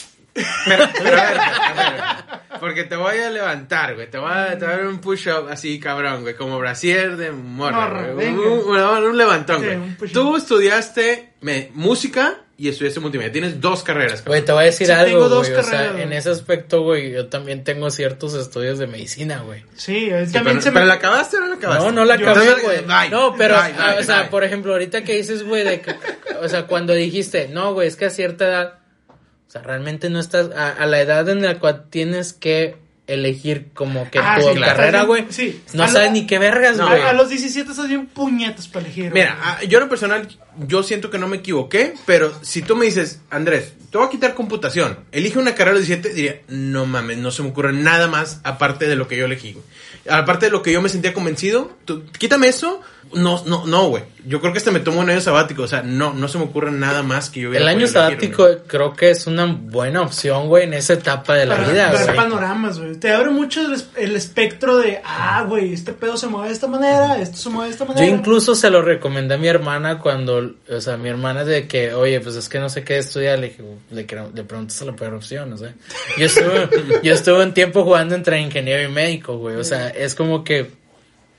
Pero, pero a ver, a ver, porque te voy a levantar, güey. Te voy a, te voy a dar un push-up así, cabrón, güey. Como brasier de morra, Morra, güey. Un, venga. un- un levantón, Sí, güey. Tú estudiaste me- música y estudiaste multimedia. Tienes dos carreras. Güey, te voy a decir Sí, tengo algo, dos güey. O sea, carreras, en ese aspecto, güey, yo también tengo ciertos estudios de medicina, güey. Sí, él Sí, también pero, se pero me. la acabaste o no la acabaste? No, no la acabé, güey. bye, No, pero, bye, bye, o sea, bye. por ejemplo, ahorita que dices, güey, de que, o sea, cuando dijiste, no, güey, es que a cierta edad, o sea, realmente no estás, a, a la edad en la cual tienes que elegir como que Ah, tu sí, carrera, güey, Sí. no A lo- sabes ni qué vergas, güey. A, a los 17 estás bien puñetas para elegir. Mira, ah, yo en lo personal, yo siento que no me equivoqué, pero si tú me dices, Andrés, te voy a quitar computación, elige una carrera de 17, diría, no mames, no se me ocurre nada más aparte de lo que yo elegí, güey. Aparte de lo que yo me sentía convencido, tú, quítame eso, no, no, no, güey. Yo creo que este me tomo un año sabático, o sea, no, no se me ocurre nada más que yo hubiera El año elegir, sabático creo que es una buena opción, güey, en esa etapa de la Para vida, ver panoramas, güey. Te abre mucho el, es- el espectro de, ah, güey, este pedo se mueve de esta manera, esto se mueve de esta Yo manera. incluso se lo recomendé a mi hermana cuando, o sea, mi hermana de que, oye, pues es que no sé qué estudiar, le dije, le, le preguntas a la peor opción, o sea. Yo estuve, yo estuve un tiempo jugando entre ingeniero y médico, güey, o sea, es como que,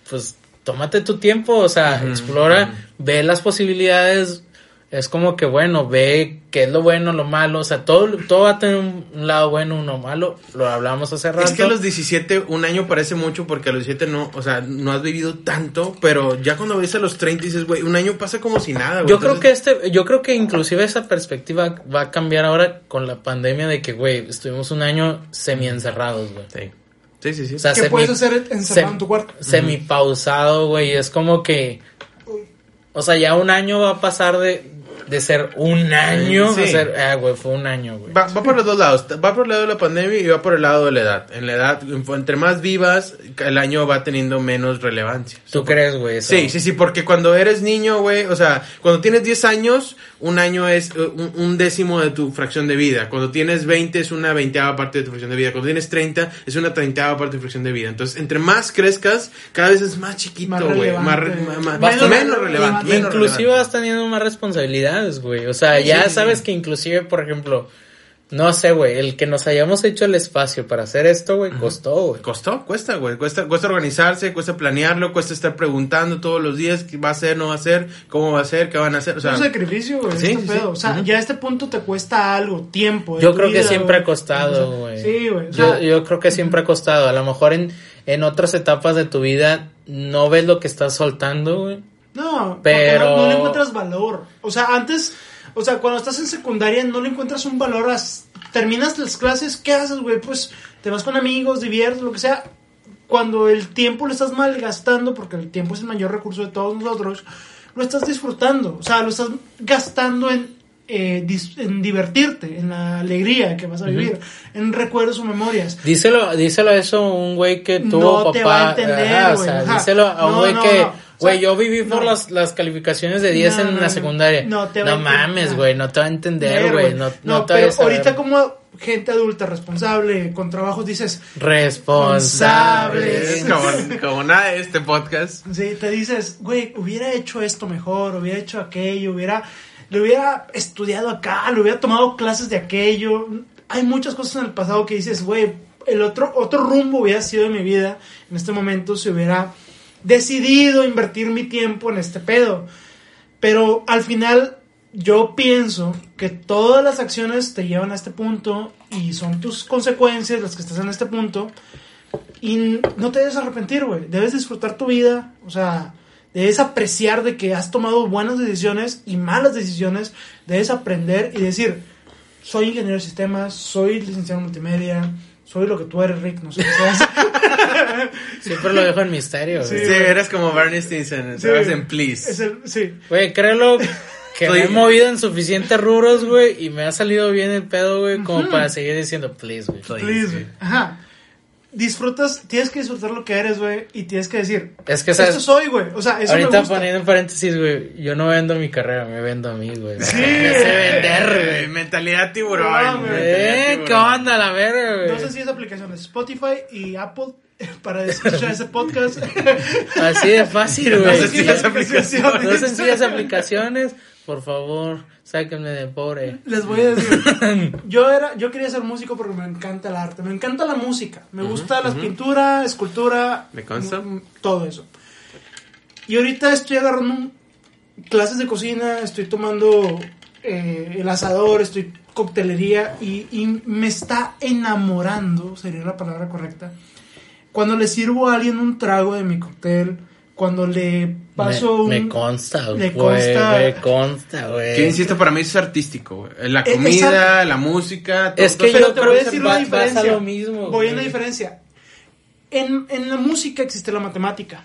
pues, tómate tu tiempo, o sea, explora, ve las posibilidades, es como que, bueno, ve qué es lo bueno, lo malo, o sea, todo, todo va a tener un, un lado bueno, uno malo, lo hablamos hace rato. Es que a los 17, un año parece mucho porque a los 17 no, o sea, no has vivido tanto, pero ya cuando ves a los 30 dices, güey, un año pasa como si nada, güey. Yo creo que este, yo creo que inclusive esa perspectiva va a cambiar ahora con la pandemia de que, güey, estuvimos un año semi encerrados, güey. Sí, sí, sí. sí. O sea, ¿Qué semi- puedes hacer encerrado en tu cuarto? Semi pausado, güey, es como que, o sea, ya un año va a pasar de, de ser un año Sí. a ser, ah, güey, fue un año, güey. Va, va por los dos lados. Va por el lado de la pandemia y va por el lado de la edad. En la edad, entre más vivas, el año va teniendo menos relevancia. ¿Tú crees, güey? Sí, sí, sí, porque cuando eres niño, güey, o sea, cuando tienes 10 años, un año es eh, un, décimo de tu fracción de vida. Cuando tienes 20 es una veinteava parte de tu fracción de vida. Cuando tienes 30 es una treintaava parte de tu fracción de vida. Entonces, entre más crezcas, cada vez es más chiquito, Más güey. Más, re- ma- Menos menos, relevante. Menos Inclusive relevante. vas teniendo más responsabilidades, güey. O sea, ya Sí. sabes que inclusive, por ejemplo, no sé, güey, el que nos hayamos hecho el espacio para hacer esto, güey, costó, güey. Costó, cuesta, güey. Cuesta, cuesta organizarse, cuesta planearlo, cuesta estar preguntando todos los días qué va a hacer, no va a hacer, cómo va a ser, qué van a hacer. O Es sea, un sacrificio, güey. sí, este sí, pedo. sí. O sea, ya a este punto te cuesta algo, tiempo. Yo creo que siempre ha costado, güey. Sí, güey. o Yo, sea, yo creo que siempre ha costado. A lo mejor en, en otras etapas de tu vida no ves lo que estás soltando, güey. No, Pero- pero no, no le encuentras valor. O sea, antes, o sea, cuando estás en secundaria no le encuentras un valor. a- terminas las clases, ¿qué haces, güey? Pues te vas con amigos, diviertes, lo que sea. Cuando el tiempo lo estás malgastando, porque el tiempo es el mayor recurso de todos nosotros, lo estás disfrutando. O sea, lo estás gastando en, eh, dis- en divertirte, en la alegría que vas a vivir, en recuerdos o memorias. Díselo, díselo eso a un güey que tuvo No papá. te va a entender, Ajá, o güey, sea, díselo a un No, güey no, que, O güey, sea, yo viví por las, las calificaciones de 10 No, en no, la secundaria. No te va a mames, güey, no te va a entender, güey. No, no, te pero a ahorita como gente adulta responsable con trabajos dices, Responsable. es como, como nada de este podcast. sí, te dices, güey, hubiera hecho esto mejor, hubiera hecho aquello, hubiera, le hubiera estudiado acá, le hubiera tomado clases de aquello. Hay muchas cosas en el pasado que dices, güey, el otro, otro rumbo hubiera sido de mi vida en este momento si hubiera decidido invertir mi tiempo en este pedo. Pero al final yo pienso que todas las acciones te llevan a este punto y son tus consecuencias las que estás en este punto. Y no te debes arrepentir, güey. Debes disfrutar tu vida. O sea, debes apreciar de que has tomado buenas decisiones y malas decisiones. Debes aprender y decir, soy ingeniero de sistemas, soy licenciado en multimedia, soy lo que tú eres, Rick, no sé qué seas. (laughs) Siempre lo dejo en misterio, Sí, güey. eres como Barney Stinson, Sí. sabes en Please. Es el- sí. Güey, créelo que Soy- me he movido en suficientes rubros, güey, y me ha salido bien el pedo, güey, como para seguir diciendo please, güey. Please, güey. Ajá. Disfrutas, tienes que disfrutar lo que eres, güey, y tienes que decir, Es que, esto ¿sabes? soy, güey. O sea, eso me Ahorita gusta. poniendo en paréntesis, güey, yo no vendo mi carrera, me vendo a mí, güey. Sí. (laughs) Me sé vender, güey. Mentalidad tiburón. No, güey. mentalidad Eh, ¿qué tiburón. onda la verga, güey? Dos sencillas aplicaciones, Spotify y Apple, (laughs) para escuchar ese podcast. Así de fácil, güey. Dos sencillas aplicaciones. Dos sencillas aplicaciones. Por favor, sáquenme de pobre. Les voy a decir, (laughs) yo era, yo quería ser músico porque me encanta el arte, me encanta la música, me gusta la pintura, escultura, Me consta. m- todo eso. Y ahorita estoy agarrando clases de cocina, estoy tomando eh, el asador, estoy coctelería y, y me está enamorando, sería la palabra correcta. Cuando le sirvo a alguien un trago de mi cóctel, cuando le paso me, un... me consta, le güey. consta- Me consta, güey. Que insisto, para mí eso es artístico, güey. La Eh, comida, la música. todo- Es que todo- Pero yo te creo voy a que decir va- una diferencia. lo mismo, Voy güey. a una diferencia. En, en la música existe la matemática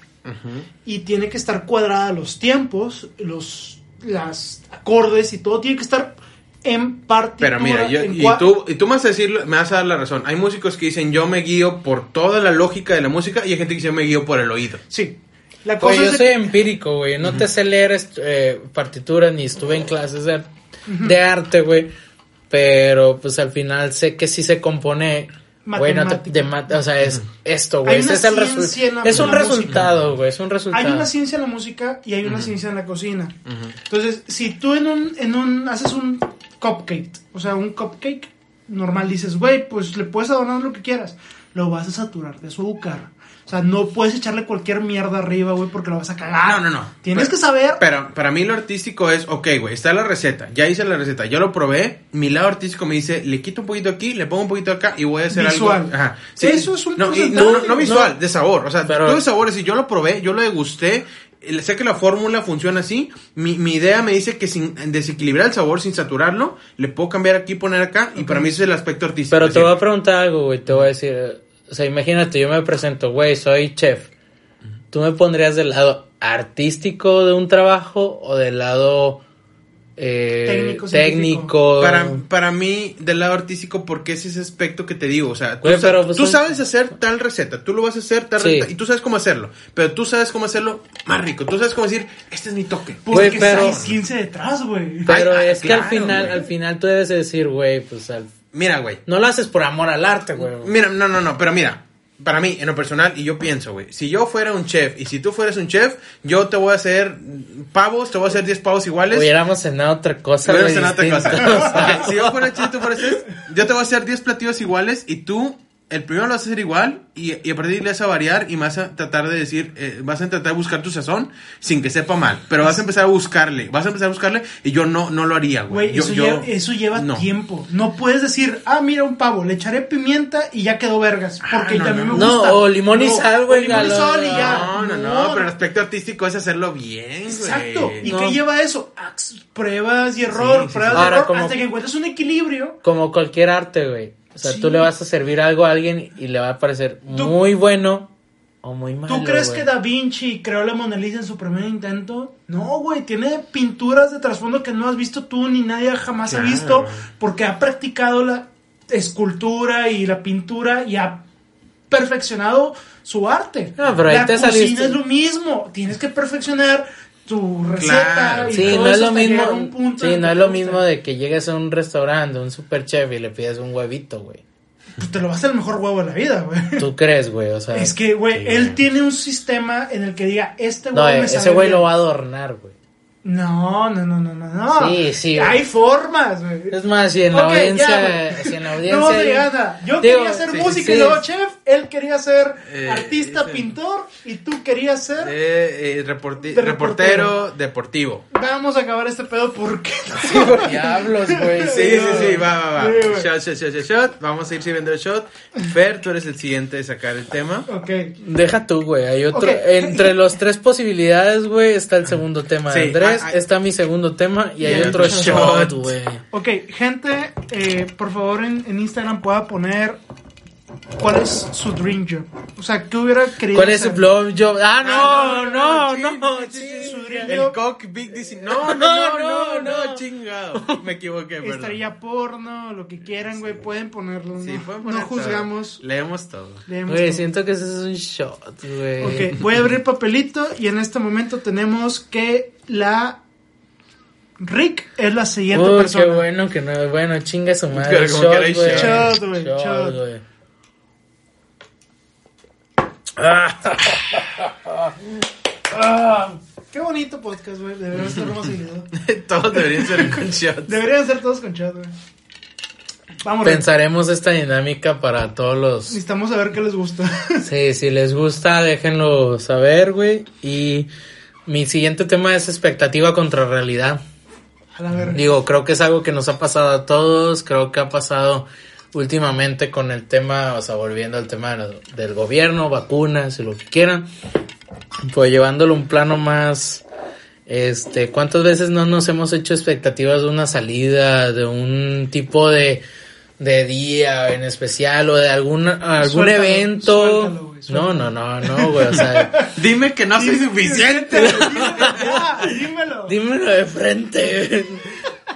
y tiene que estar cuadrada los tiempos, los las acordes y todo tiene que estar en partitura. Pero mira, yo, y, tú, y tú me vas a decir, me vas a dar la razón. Hay músicos que dicen yo me guío por toda la lógica de la música y hay gente que dice yo me guío por el oído. Sí. La cosa Güey, yo soy que- empírico, güey. No te sé leer eh, partituras ni estuve en clases de, de arte, güey. Pero pues al final sé que sí se compone. Güey, no te- Matemática. de mat- o sea, es esto, güey. Hay una Ese es el ciencia en la- resultado. Es un resultado, güey. Es un resultado. Hay una ciencia en la música y hay una ciencia en la cocina. Entonces, si tú en un, en un, haces un cupcake, o sea, un cupcake normal, dices, güey, pues le puedes adornar lo que quieras. Lo vas a saturar de azúcar. O sea, no puedes echarle cualquier mierda arriba, güey, porque lo vas a cagar. No, no, no. Tienes Pero- que saber. Pero para mí lo artístico es, ok, güey, está la receta, ya hice la receta, yo lo probé, mi lado artístico me dice, le quito un poquito aquí, le pongo un poquito acá y voy a hacer Visual. algo. Ajá. Eso es un no, y- no, no, no visual, No. de sabor. O sea, Pero- tú de sabores, si yo lo probé, yo lo degusté, sé que la fórmula funciona así, mi, mi idea me dice que sin desequilibrar el sabor, sin saturarlo, le puedo cambiar aquí, poner acá, y para mí ese es el aspecto artístico. Pero Es te voy a preguntar algo, güey. Te voy a decir. O sea, imagínate, yo me presento, güey, soy chef. ¿Tú me pondrías del lado artístico de un trabajo o del lado eh, Técnico, técnico? Para, para mí, del lado artístico, porque es ese aspecto que te digo. O sea, tú, Güey, sa- pero, pues, tú sabes hacer tal receta, tú lo vas a hacer tal Sí. receta, y tú sabes cómo hacerlo. Pero tú sabes cómo hacerlo más rico. Tú sabes cómo decir, este es mi toque. Porque Güey, pero- hay ciencia detrás, güey. Pero Ay, es que al final, güey. al final tú debes de decir, güey, pues al- Mira, güey. no lo haces por amor al arte, güey. Mira, no, no, no, pero mira. Para mí, en lo personal, y yo pienso, güey, si yo fuera un chef y si tú fueras un chef, yo te voy a hacer pavos, te voy a hacer 10 pavos iguales. Hubiéramos cenado otra cosa, güey, es otra distinta. cosa. (laughs) Si yo fuera chef, tú fueras chef, yo te voy a hacer 10 platillos iguales y tú, el primero lo vas a hacer igual y, y a partir de ahí le vas a variar y vas a tratar de decir, eh, vas a intentar buscar tu sazón sin que sepa mal. Pero vas a empezar a buscarle, vas a empezar a buscarle y yo no, no lo haría, güey. Eso, yo- lleva, eso lleva no. tiempo. No puedes decir, ah, mira un pavo, le echaré pimienta y ya quedó vergas. Porque Ah, no, también no. me No, gusta. o limón y sal, güey, limón y sal y ya. No, no, no, pero el aspecto artístico es hacerlo bien, güey. Exacto. ¿Y No. qué lleva eso? Pruebas y error, Sí, sí, pruebas sí. y error, como- hasta que encuentres un equilibrio. Como cualquier arte, güey. O sea, Sí. tú le vas a servir algo a alguien y le va a parecer muy bueno o muy malo. ¿Tú crees que Da Vinci creó la Mona Lisa en su primer intento? No, güey, tiene pinturas de trasfondo que no has visto tú ni nadie jamás Claro. ha visto porque ha practicado la escultura y la pintura y ha perfeccionado su arte. No, pero ahí la te cocina saliste. es lo mismo, tienes que perfeccionar tu receta Claro. y Sí, todo no es lo mismo. punto Sí, no es lo mismo de que llegues a un restaurante, un super chef y le pides un huevito, güey. Pues te lo va a hacer el mejor huevo de la vida, güey. ¿Tú crees, güey? O sea, Es que, güey, Sí, él güey. tiene un sistema en el que diga, este huevo no, me ese sabe güey bien. lo va a adornar, güey. No, no, no, no, no, no. Sí, sí, Hay formas, güey. Es más, si en la audiencia, ya, si en la (laughs) No, audiencia. de nada. Yo Digo, quería ser sí, músico sí. y luego chef. Él quería ser Eh, artista, sí. pintor. Y tú querías ser. Eh, eh, reporti- reportero deportivo. Vamos a acabar este pedo porque. (laughs) Diablos, güey. Sí, sí, sí, va, va, va. Sí. Shot, shot, shot, shot, shot. Vamos a ir sirviendo el shot. Fer, tú eres el siguiente de sacar el tema. ok. Deja tú, güey. Hay otro. Ok. Entre las tres posibilidades, güey, está el segundo tema de Sí, Andrés. Ah, ah. está mi segundo tema y hay Y hay otro shot, shot. güey. Ok, gente, eh, por favor en, en Instagram pueda poner cuál es su dream job. O sea, ¿qué hubiera querido ¿Cuál es su blog job? Ah, Ah, no, no, no. El cock big DC. (laughs) No, no, no, no, no, no. chingado. Me equivoqué, perdón. estrella porno, lo que quieran, güey, pueden ponerlo. Sí, no, pueden no juzgamos. todo. Leemos todo. leemos Güey, todo. siento que ese es un shot, güey. Ok, voy a abrir papelito y en este momento tenemos que la Rick es la siguiente Uy, persona. qué bueno que no. Bueno, chinga su madre. Pero como Shot, shot. Shot, güey, shot. güey. Ah, qué bonito podcast, güey. Deberían hacerlo más seguido. (laughs) Todos deberían ser con shots. Deberían ser todos con chat, güey. Vamos. Pensaremos esta dinámica para todos los. Necesitamos saber qué les gusta. (laughs) Sí, si les gusta, déjenlo saber, güey. Y mi siguiente tema es expectativa contra realidad. A la verga. Digo, creo que es algo que nos ha pasado a todos, creo que ha pasado últimamente con el tema, o sea, volviendo al tema de- del gobierno, vacunas y lo que quieran, pues llevándolo a un plano más, este, ¿cuántas veces no nos hemos hecho expectativas de una salida, de un tipo de, de día en especial o de algún, algún Suéltalo, evento? suéltalo, güey, no, suéltalo. no, no, no, güey, o sea, (laughs) Dime que no soy suficiente. ya, dímelo. Dímelo de frente.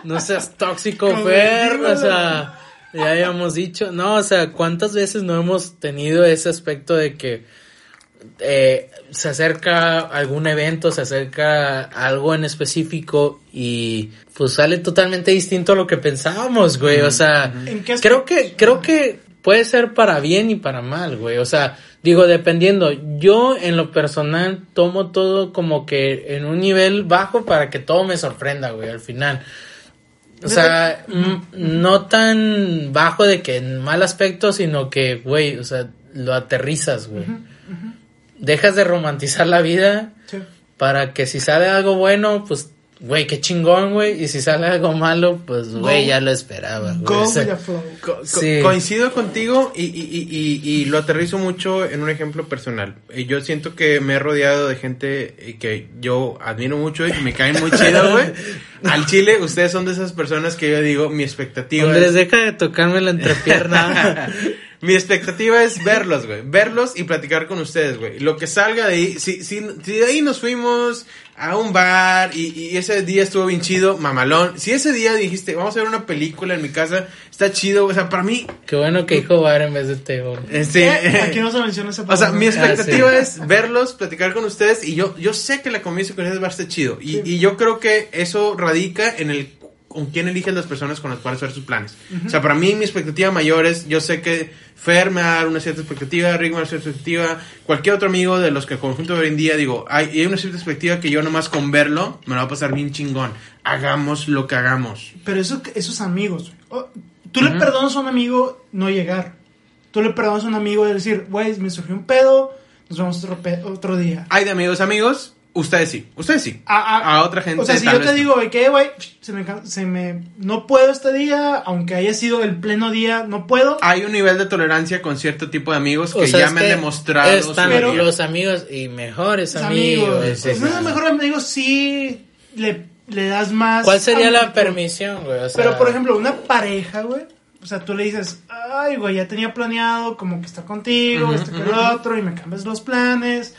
No seas tóxico, Fer. dímelo. O sea, ya habíamos dicho. No, o sea, ¿cuántas veces no hemos tenido ese aspecto de que eh, se acerca algún evento, se acerca algo en específico y pues sale totalmente distinto a lo que pensábamos, güey? O sea, ¿En qué creo que, creo que puede ser para bien y para mal, güey. O sea, digo, dependiendo. Yo, en lo personal, tomo todo como que en un nivel bajo para que todo me sorprenda, güey, al final. O sea, no tan bajo de que en mal aspecto, sino que, güey, o sea, lo aterrizas, güey. Dejas de romantizar la vida Sí. para que si sale algo bueno, pues, güey, qué chingón, güey. Y si sale algo malo, pues, güey, ya lo esperaba, güey. Go O sea, with the flow. Co- co- Sí. Coincido contigo y, y, y, y- y lo aterrizo mucho en un ejemplo personal. Eh, Yo siento que me he rodeado de gente eh, que yo admiro mucho y me caen muy chido, (laughs) güey. Al chile, ustedes son de esas personas que yo digo, mi expectativa Andrés, es... deja de tocarme la entrepierna. (laughs) Mi expectativa es verlos, güey. Verlos y platicar con ustedes, güey. Lo que salga de ahí, si, si, si de ahí nos fuimos a un bar y, y ese día estuvo bien chido, mamalón. Si ese día dijiste, vamos a ver una película en mi casa, está chido, o sea, para mí, Qué bueno que dijo bar en vez de Teo. este... Eh, Aquí no se menciona esa (laughs) O sea, palabra. mi expectativa Ah, sí. es verlos, platicar con ustedes y yo, yo sé que la convivencia con ustedes va a estar chido. Y, y yo creo que eso radica en el con quién eliges las personas con las cuales hacer sus planes. O sea, para mí mi expectativa mayor es, yo sé que Fer me va a dar una cierta expectativa, Rick me va a dar una cierta expectativa, cualquier otro amigo de los que conjunto hoy en día, digo, hay, hay una cierta expectativa que yo nomás con verlo me lo va a pasar bien chingón. Hagamos lo que hagamos. Pero eso, esos amigos. Oh, tú le perdonas a un amigo no llegar. Tú le perdonas a un amigo de decir, güey, me surgió un pedo, nos vemos otro, otro día. Hay de amigos amigos, ustedes sí, ustedes sí. A, a- A otra gente O sea, si yo te digo, güey, que, güey, se me, se me. No puedo este día, aunque haya sido el pleno día, no puedo. hay un nivel de tolerancia con cierto tipo de amigos que O sea, ya me han que demostrado. Están valía. los amigos y mejores Los amigos. amigos. No, mejor amigo sí le, le das más. ¿Cuál sería la permisión, güey? O sea, Pero, por ejemplo, una pareja, güey. O sea, tú le dices, ay, güey, ya tenía planeado como que estar contigo, esto que lo otro, y me cambias los planes.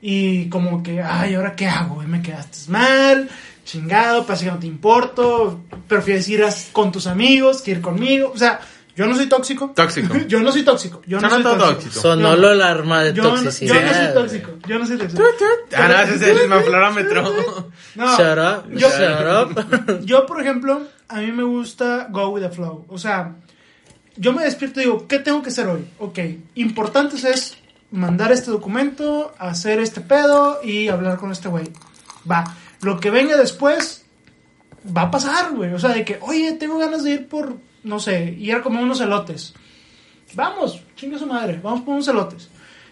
Y como que, ay, ¿ahora qué hago? güey? Me quedaste mal, chingado, parece que no te importo. Prefieres ir a- con tus amigos que ir conmigo. O sea, yo no soy tóxico. Tóxico. (laughs) yo no soy tóxico. Yo no soy tóxico. tóxico. sonó lo alarma de Yo, no- yo toxicidad. no soy tóxico. Yo no soy tóxico. Ah, no, ese es el inflómetro. No, Shut up, yo- shut up. Yo, por ejemplo, a mí me gusta go with the flow. O sea, yo me despierto y digo, ¿qué tengo que hacer hoy? Ok, importantes es mandar este documento, hacer este pedo y hablar con este güey. Va. Lo que venga después va a pasar, güey. O sea, de que, oye, tengo ganas de ir por, no sé, ir a comer unos elotes. Vamos, chinga su madre, vamos por unos elotes.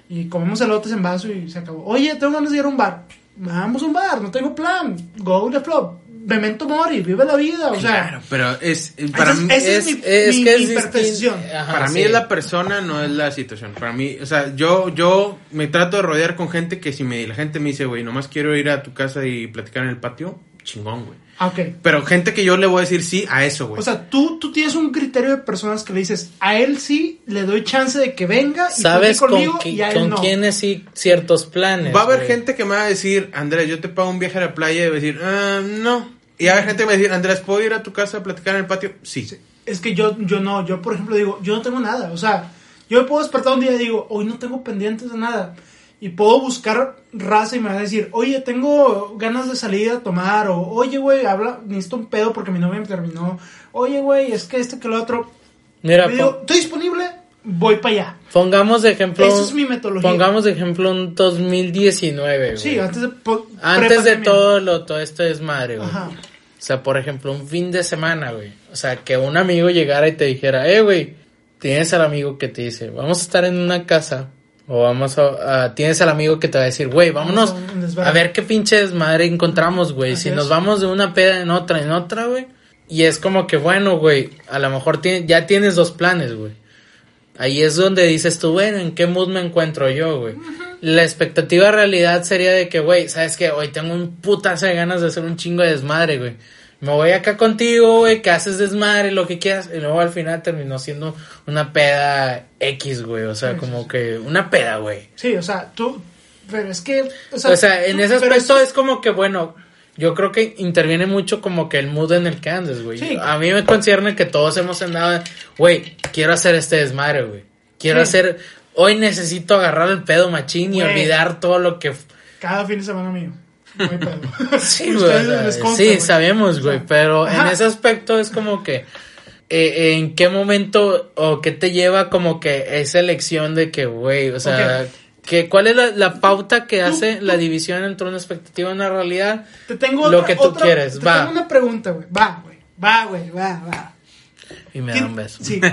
Y comemos elotes en vaso y se acabó. Oye, tengo ganas de ir a un bar. Vamos a un bar, no tengo plan. Go with the flow. Memento mori, vive la vida. O sea, Claro, pero es para esa es- mí esa es, es- mi, es mi- que es mi. Ajá, para mí es la persona, no es la situación. Para mí, o sea, yo yo me trato de rodear con gente que si me la gente me dice, güey, nomás quiero ir a tu casa y platicar en el patio, chingón, güey. Ah, Ok. Pero gente que yo le voy a decir sí a eso, güey. O sea, tú, tú tienes un criterio de personas que le dices, a él sí le doy chance de que venga y Sabes con, conmigo qui- y a él con no. quiénes sí ciertos planes. va a haber güey. gente que me va a decir, Andrés, yo te pago un viaje a la playa y va a decir, ah, no. Y haber gente que me decir, Andrés, ¿puedo ir a tu casa a platicar en el patio? Sí. Es que yo, yo no, yo por ejemplo digo, yo no tengo nada. O sea, yo me puedo despertar un día y digo, hoy no tengo pendientes de nada. Y puedo buscar raza y me va a decir, oye, tengo ganas de salir a tomar. O, oye, güey, habla, necesito un pedo porque mi novia me terminó. Oye, güey, es que este que lo otro. Mira, Y digo, estoy disponible, voy para allá. pongamos de ejemplo. Esa es mi metodología. Pongamos de ejemplo un 2019, güey. Sí, antes de... Antes todo lo, todo este desmadre, güey. Ajá. O sea, por ejemplo, un fin de semana, güey. O sea, que un amigo llegara y te dijera, eh, güey, tienes al amigo que te dice, vamos a estar en una casa. O vamos a, a- tienes al amigo que te va a decir, güey, vámonos a un desván". a ver qué pinche desmadre encontramos, güey. Así Si es. nos vamos de una peda en otra, en otra, güey. Y es como que, bueno, güey, a lo mejor tiene- ya tienes dos planes, güey. Ahí es donde dices tú, bueno, ¿en qué mood me encuentro yo, güey? La expectativa realidad sería de que, güey, ¿sabes qué? Hoy tengo un putazo de ganas de hacer un chingo de desmadre, güey. Me voy acá contigo, güey, que haces desmadre, lo que quieras. Y luego al final terminó siendo una peda X, güey. O sea, Sí, como sí, que una peda, güey. Sí, o sea, tú... Pero es que... O O sea, en ese aspecto eso- es como que, bueno, yo creo que interviene mucho como que el mood en el que andes, güey. Sí. A mí me concierne que todos hemos andado, güey, quiero hacer este desmadre, güey. Quiero Sí. hacer, hoy necesito agarrar el pedo machín y Güey. olvidar todo lo que... Cada fin de semana mío. (laughs) Sí, güey. Les consta, sí, güey. sabemos, güey. Pero en ese aspecto es como que. eh, ¿En qué momento o qué te lleva como que esa elección de que, güey, o sea, que, ¿cuál es la, la pauta que hace la división entre una expectativa y una realidad? Te tengo Lo otra- que tú otra- quieres, te va. tengo una pregunta, güey. Va, güey. Va, güey. Va, va. Y me da ¿Quién- un beso. Sí. (laughs)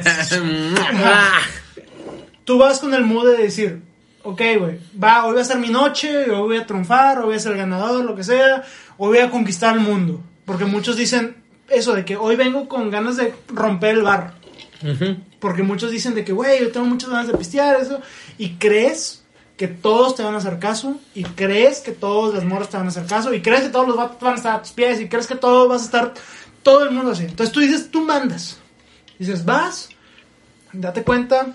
Tú vas con el mood de decir, ok, güey, va, hoy va a ser mi noche, hoy voy a triunfar, hoy voy a ser el ganador, lo que sea, hoy voy a conquistar el mundo. Porque muchos dicen eso de que hoy vengo con ganas de romper el bar. ujú. Porque muchos dicen de que, güey, yo tengo muchas ganas de pistear, eso. Y crees que todos te van a hacer caso. Y crees que todas las morras te van a hacer caso. Y crees que todos los vatos van a estar a tus pies. Y crees que todo vas a estar, todo el mundo así. Entonces tú dices, tú mandas. Dices, vas, date cuenta.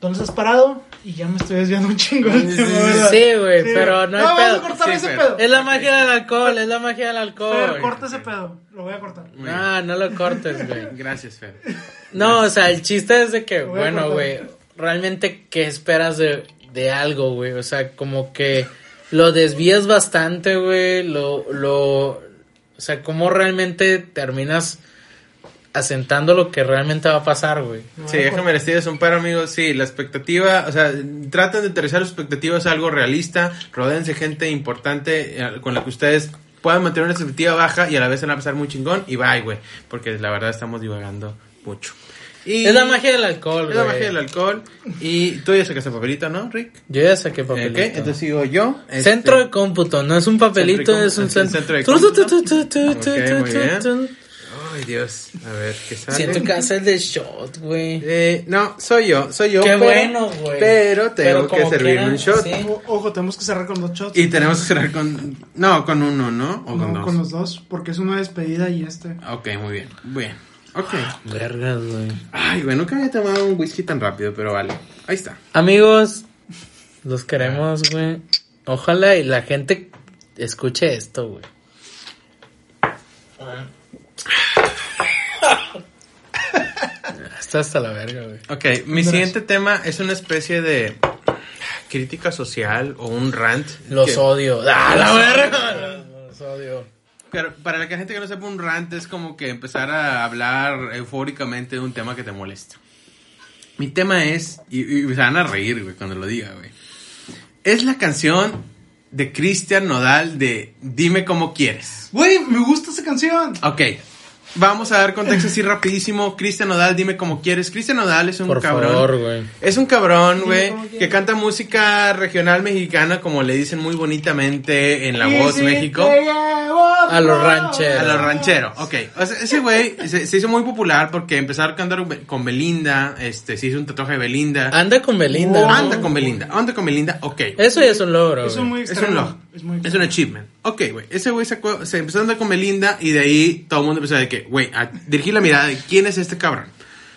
¿Dónde estás parado? Y ya me estoy desviando un chingo. Sí, güey, pero no hay vamos pedo. a cortar Sí, ese Fer. pedo. Es la magia del alcohol, es la magia del Fer, alcohol. corta ese pedo. Lo voy a cortar. No, no lo cortes, güey. Gracias, Fer. No, o sea, el chiste es de que, bueno, güey, realmente, ¿qué esperas de, de algo, güey? O sea, como que lo desvías bastante, güey, lo, lo, o sea, ¿cómo realmente terminas asentando lo que realmente va a pasar, güey? Sí, déjame decirles un par, amigos. Sí, la expectativa, o sea, traten de aterrizar las expectativas a algo realista. Rodéense gente importante eh, con la que ustedes puedan mantener una expectativa baja y a la vez van a pasar muy chingón. Y bye, güey. Porque la verdad estamos divagando mucho. Y Es la magia del alcohol, Es la güey. magia del alcohol. Y tú ya sacaste papelito, ¿no, Rick? Yo ya saqué Ok, papelito. entonces sigo yo. Este, Centro de cómputo, no es un papelito, es un cómputo, centro. centro de muy bien. tu. Ay, Dios. A ver, ¿qué sale? Siento que hace el de shot, güey. Eh, no, soy yo, soy yo. Qué pero- bueno, güey. Pero Pero tengo que servirme un shot. sí. O- Ojo, tenemos que cerrar con dos shots. Y tenemos que cerrar con. No, con uno, ¿no? O con No, dos. con los dos, porque es una despedida y este. Ok, muy bien. Bien. Ok. Vergas, güey. Ay, güey, nunca había tomado un whisky tan rápido, pero vale. Ahí está. Amigos, los queremos, güey. Ojalá y la gente escuche esto, güey. Está hasta la verga, güey. Ok, mi siguiente tema es una especie de crítica social o un rant. Los que- odio. ¡Ah, la verga! Los odio. Pero para la gente que no sepa, un rant es como que empezar a hablar eufóricamente de un tema que te molesta. Mi tema es, y, y se van a reír, güey, cuando lo diga, güey. Es la canción de Cristian Nodal de Dime cómo quieres. Güey, me gusta esa canción. Ok. Vamos a dar contexto así rapidísimo. Cristian Nodal, dime cómo quieres. Cristian Nodal es un Por cabrón. favor. Es un cabrón, güey, que canta música regional mexicana, como le dicen muy bonitamente en La Voz si México. A los rancheros. A los rancheros, ok. O sea, ese güey se, se hizo muy popular porque empezó a cantar con Belinda, este, se hizo un tatuaje de Belinda. Anda con Belinda. Anda con Belinda, anda con Belinda, ok. Eso ya es un logro, Es güey. muy Es un extremo. Es muy Es un achievement. Ok, güey. Ese güey sacó- se empezó a andar con Belinda y de ahí todo el mundo empezó a decir que, güey, a dirigir la mirada de quién es este cabrón.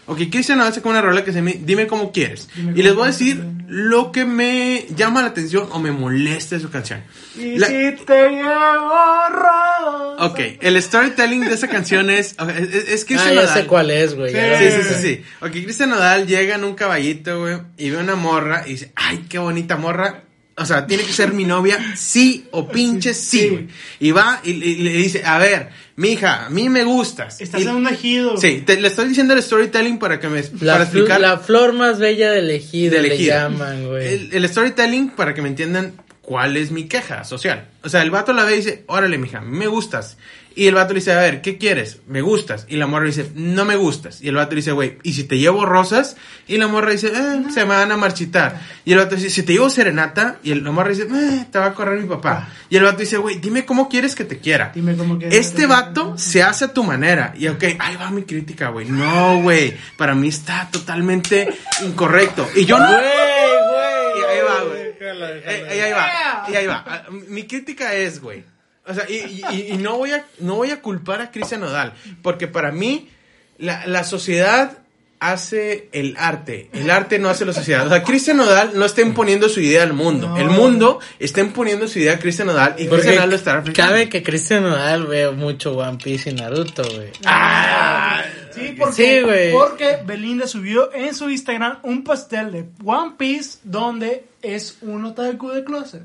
Ok, Cristian Nodal sacó una rola que se llama Dime cómo quieres. Dime y les cómo voy a decir quieres. lo que me llama la atención o me molesta de su canción. Y La- si te llevo rosa. Ok, el storytelling de esa canción es, ok, es, es- es Ah, Cristian ya Nodal. sé cuál es, güey. Sí, Sí, sí, sí, sí. Ok, Cristian Nodal llega en un caballito, güey, y ve una morra y dice, ay, qué bonita morra. O sea, tiene que ser mi novia, sí o pinche sí, Sí. güey. Y va y, le- y le dice, a ver, mija, a mí me gustas. Estás Y- en un ejido. Sí, te, le estoy diciendo el storytelling para que me La, para explicar la flor más bella del ejido, de le elegida. llaman, güey. El, el storytelling para que me entiendan cuál es mi queja social. O sea, el vato la ve y dice, órale, mija, me gustas. Y el vato le dice, a ver, ¿qué quieres? Me gustas. Y la morra le dice, no me gustas. Y el vato le dice, güey, ¿y si te llevo rosas? Y la morra dice, eh, se me van a marchitar. Y el vato dice, si te llevo serenata? Y el- la morra dice, eh, te va a correr mi papá. Y el vato dice, güey, dime cómo quieres que te quiera. Dime cómo quieres que Este te vato quiera. se hace a tu manera. Y ok, ahí va mi crítica, güey. No, güey. Para mí está totalmente incorrecto. Y yo no Y güey. ahí va, güey. Déjala, déjala. Eh, Y ahí va. Y ahí va. Mi crítica es, güey. O sea, y, y- y no voy a no voy a culpar a Cristian Nodal. Porque para mí, la, la sociedad hace el arte. El arte no hace la sociedad. O sea, Cristian Nodal no está imponiendo su idea al mundo. No. El mundo está imponiendo su idea a Cristian Nodal. Y Cristian Nodal lo estará aplicando. cabe que Cristian Nodal ve mucho One Piece y Naruto, güey. Ah, Sí, porque, Sí, güey. porque Belinda subió en su Instagram un pastel de One Piece donde es un otaku de closet.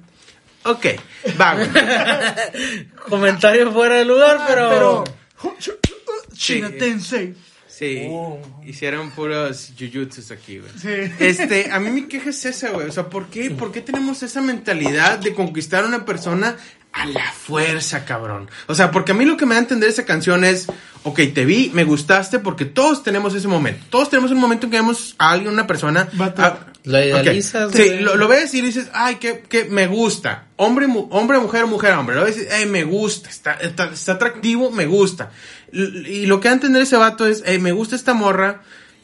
Ok, va, güey. (laughs) Comentario fuera de lugar, pero... Pero. China Tensei. Sí, Oh. hicieron puros jujutsus aquí, güey. Sí. Este, a mí mi queja es esa, güey. O sea, ¿por qué, ¿por qué tenemos esa mentalidad de conquistar a una persona a la fuerza, cabrón? O sea, porque a mí lo que me da a entender esa canción es, ok, te vi, me gustaste, porque todos tenemos ese momento. Todos tenemos un momento en que vemos a alguien, una persona. Vato. a- Lo idealizas, Sí, lo, lo ves y dices, ay, que, que me gusta. Hombre, mu- hombre, mujer, mujer, hombre. Lo ves y dices, "Ey, me gusta, está, está, está atractivo, me gusta. Y lo que va a entender ese vato es, "Ey, me gusta esta morra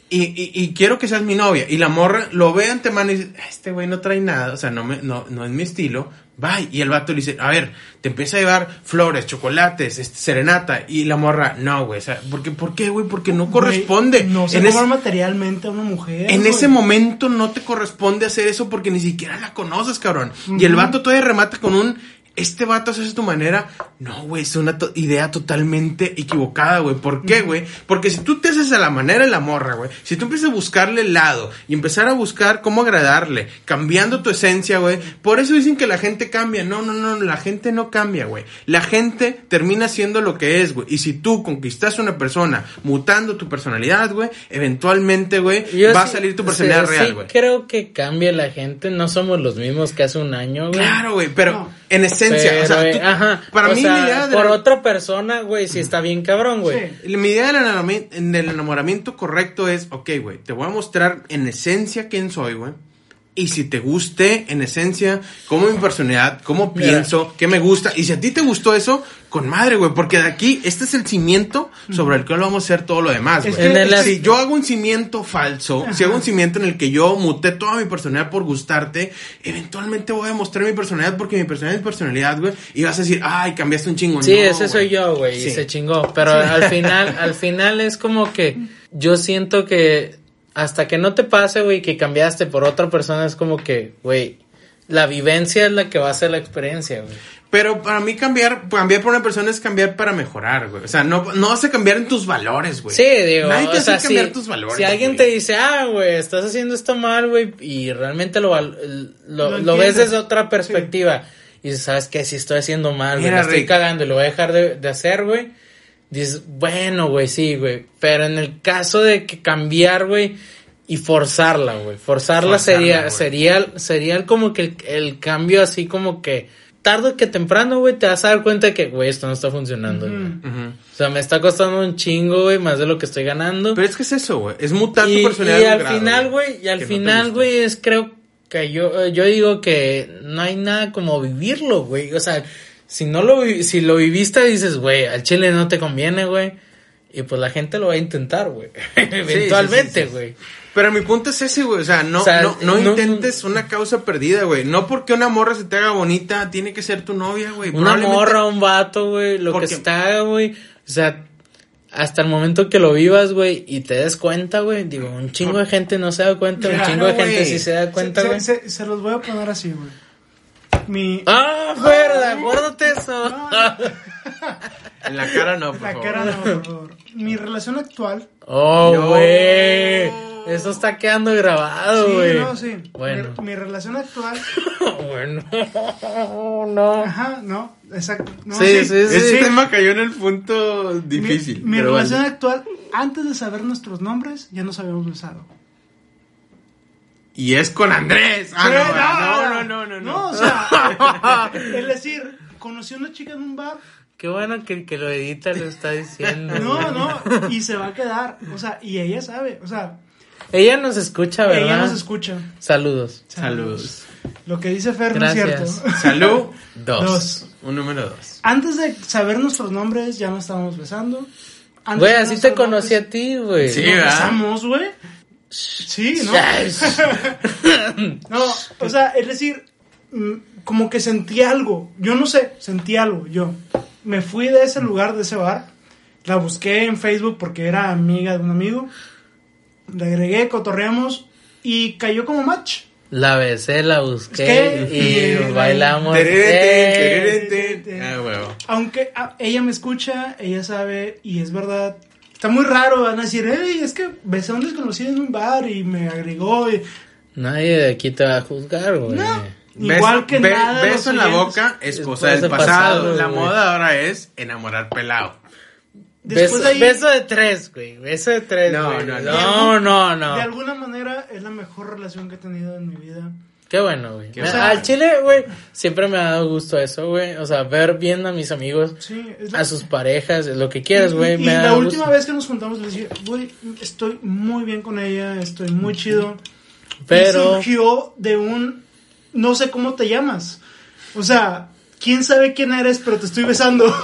y, y, y quiero que seas mi novia. Y la morra lo ve antemano y dice, este güey no trae nada, o sea, no, me, no, no es mi estilo. Bye. Y el vato le dice, a ver, te empieza a llevar flores, chocolates, este, serenata. Y la morra, no, güey, o sea, ¿por qué, por qué, güey? Porque no corresponde. No se en, ese, materialmente a una mujer. en ese momento no te corresponde hacer eso porque ni siquiera la conoces, cabrón. Y el vato todavía remata con un, este vato hace tu manera. No, güey, es una to- idea totalmente equivocada, güey. ¿Por qué, güey? Porque si tú te haces a la manera de la morra, güey, si tú empiezas a buscarle el lado y empezar a buscar cómo agradarle, cambiando tu esencia, güey, por eso dicen que la gente cambia. No, no, no, la gente no cambia, güey. La gente termina siendo lo que es, güey. Y si tú conquistas a una persona mutando tu personalidad, güey, eventualmente, güey, va a salir tu personalidad sí, real, sí güey. creo que cambia la gente. No somos los mismos que hace un año, güey. Claro, güey, pero No. En esencia, Pero, o sea, tú- ajá. para o mí sea, la idea de por la- otra persona, güey, sí está bien cabrón, güey. Sí. Mi idea del enamoramiento, correcto es, ok, güey, te voy a mostrar en esencia quién soy, güey. Y si te guste, en esencia, cómo mi personalidad, cómo pienso, qué me gusta. Y si a ti te gustó eso, con madre, güey. Porque de aquí, este es el cimiento sobre el cual vamos a hacer todo lo demás, Es güey. que- Si yo hago un cimiento falso, si hago un cimiento en el que yo muté toda mi personalidad por gustarte, eventualmente voy a mostrar mi personalidad porque mi personalidad es mi personalidad, güey. Y vas a decir, ay, cambiaste un chingo. Sí, No, ese soy yo, güey, Sí. y se chingó. Pero al final, al final es como que yo siento que hasta que no te pase, güey, que cambiaste por otra persona, es como que, güey, la vivencia es la que va a hacer la experiencia, güey. Pero para mí cambiar, cambiar por una persona es cambiar para mejorar, güey. O sea, no, no vas a cambiar en tus valores, güey. Sí, digo, Nadie te o sea, hace cambiar si, tus valores. si alguien güey. te dice, ah, güey, estás haciendo esto mal, güey, y realmente lo, lo, Lo lo ves desde otra perspectiva, y dices, ¿sabes qué? Si estoy haciendo mal, güey, la estoy Rick. cagando y lo voy a dejar de, de hacer, güey, dices, bueno, güey, sí, güey, pero en el caso de que cambiar, güey, y forzarla, güey, forzarla, Forzarla, sería, güey. sería, sería como que el, el cambio así como que tarde que temprano, güey, te vas a dar cuenta de que, güey, esto no está funcionando, güey. O sea, me está costando un chingo, güey, más de lo que estoy ganando. Pero es que es eso, güey. Es mutar y, tu personalidad. y al grado, final, güey, y al no final, güey, es creo que yo, yo digo que no hay nada como vivirlo, güey. O sea, si no lo, si lo viviste, dices, güey, al chile no te conviene, güey. Y pues la gente lo va a intentar, güey. (laughs) Eventualmente, sí, sí. güey. Pero mi punto es ese, güey. O sea, no, O sea, no, no no- intentes una causa perdida, güey. No porque una morra se te haga bonita, tiene que ser tu novia, güey. Una morra, un vato, güey, lo Porque- que está, güey. O sea, hasta el momento que lo vivas, güey, y te des cuenta, güey. Digo, un chingo de gente no se da cuenta, un chingo de gente sí se da cuenta, se, güey. se- se- se los voy a poner así, güey. Mi. Ah, verdad, acuérdate eso. (laughs) En la cara no, por la favor. cara no, por favor. Mi relación actual. Oh, No. güey. Eso está quedando grabado, sí, güey. no, sí. Bueno. Mi, mi relación actual. (laughs) bueno. (laughs) no. Ajá, no, exacto. No, Sí, sí, sí. Ese tema cayó en el punto difícil. Mi, pero relación vale. actual, antes de saber nuestros nombres, ya nos habíamos besado. Y es con Andrés. Ah, Sí, no, no, no, no, no. No, o sea, (laughs) es decir, conocí a una chica en un bar. Qué bueno que el que lo edita lo está diciendo. (laughs) No, no, (laughs) y se va a quedar. O sea, y ella sabe. O sea, Ella nos escucha, ¿verdad? ella nos escucha. Saludos. Saludos. Lo que dice Fer no es cierto. Salud. (laughs) Dos. Dos. Un número dos. Antes de saber nuestros nombres, ya nos estábamos besando. Güey, así te conocí nombres, a ti, güey. Sí, besamos, güey. Sí, ¿no? No, o sea, es decir, mm, como que sentí algo. Yo no sé, sentí algo. Yo me fui de ese lugar, de ese bar. La busqué en Facebook porque era amiga de un amigo. Le agregué, cotorreamos y cayó como match. La besé, la busqué Es que- y (laughs) y- bailamos. Terereten, ¡Eh! Ah, huevo. Aunque ah, ella me escucha, ella sabe y es verdad. Está muy raro, van a decir, hey, es que besé a un desconocido en un bar y me agregó. y-". Nadie de aquí te va a juzgar, güey. No, igual que be- nada. Beso en la boca, esposa Esposa del del pasado. pasado, La güey. moda ahora es enamorar pelado. Después beso, de ahí- beso de tres, güey. Beso de tres, No, güey. no, no, no, no. De alguna manera es la mejor relación que he tenido en mi vida. Qué bueno, güey. Qué Me- bueno. Al chile, güey, siempre me ha dado gusto eso, güey. O sea, ver bien a mis amigos, Sí, es la- a sus parejas, lo que quieras, güey. Y, y me da la gusto. última vez que nos juntamos le dije, güey, estoy muy bien con ella, estoy muy chido. Pero- Y surgió de un, no sé cómo te llamas. O sea, quién sabe quién eres, pero te estoy besando. (laughs)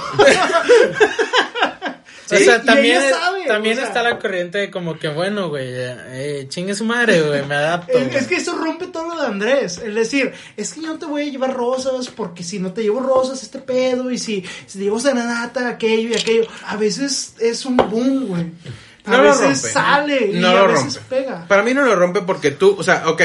O sea, también, ella es- sabe, también o sea. está la corriente de como que, bueno, güey, eh, chingue su madre, güey, me adapto. Es, que eso rompe todo lo de Andrés. Es decir, es que yo no te voy a llevar rosas porque si no te llevo rosas, este pedo. Y si, si te llevo serenata, aquello y aquello. A veces es un boom, güey. A No lo veces rompe. sale y No a lo veces rompe. pega. Para mí no lo rompe porque tú, o sea, ok,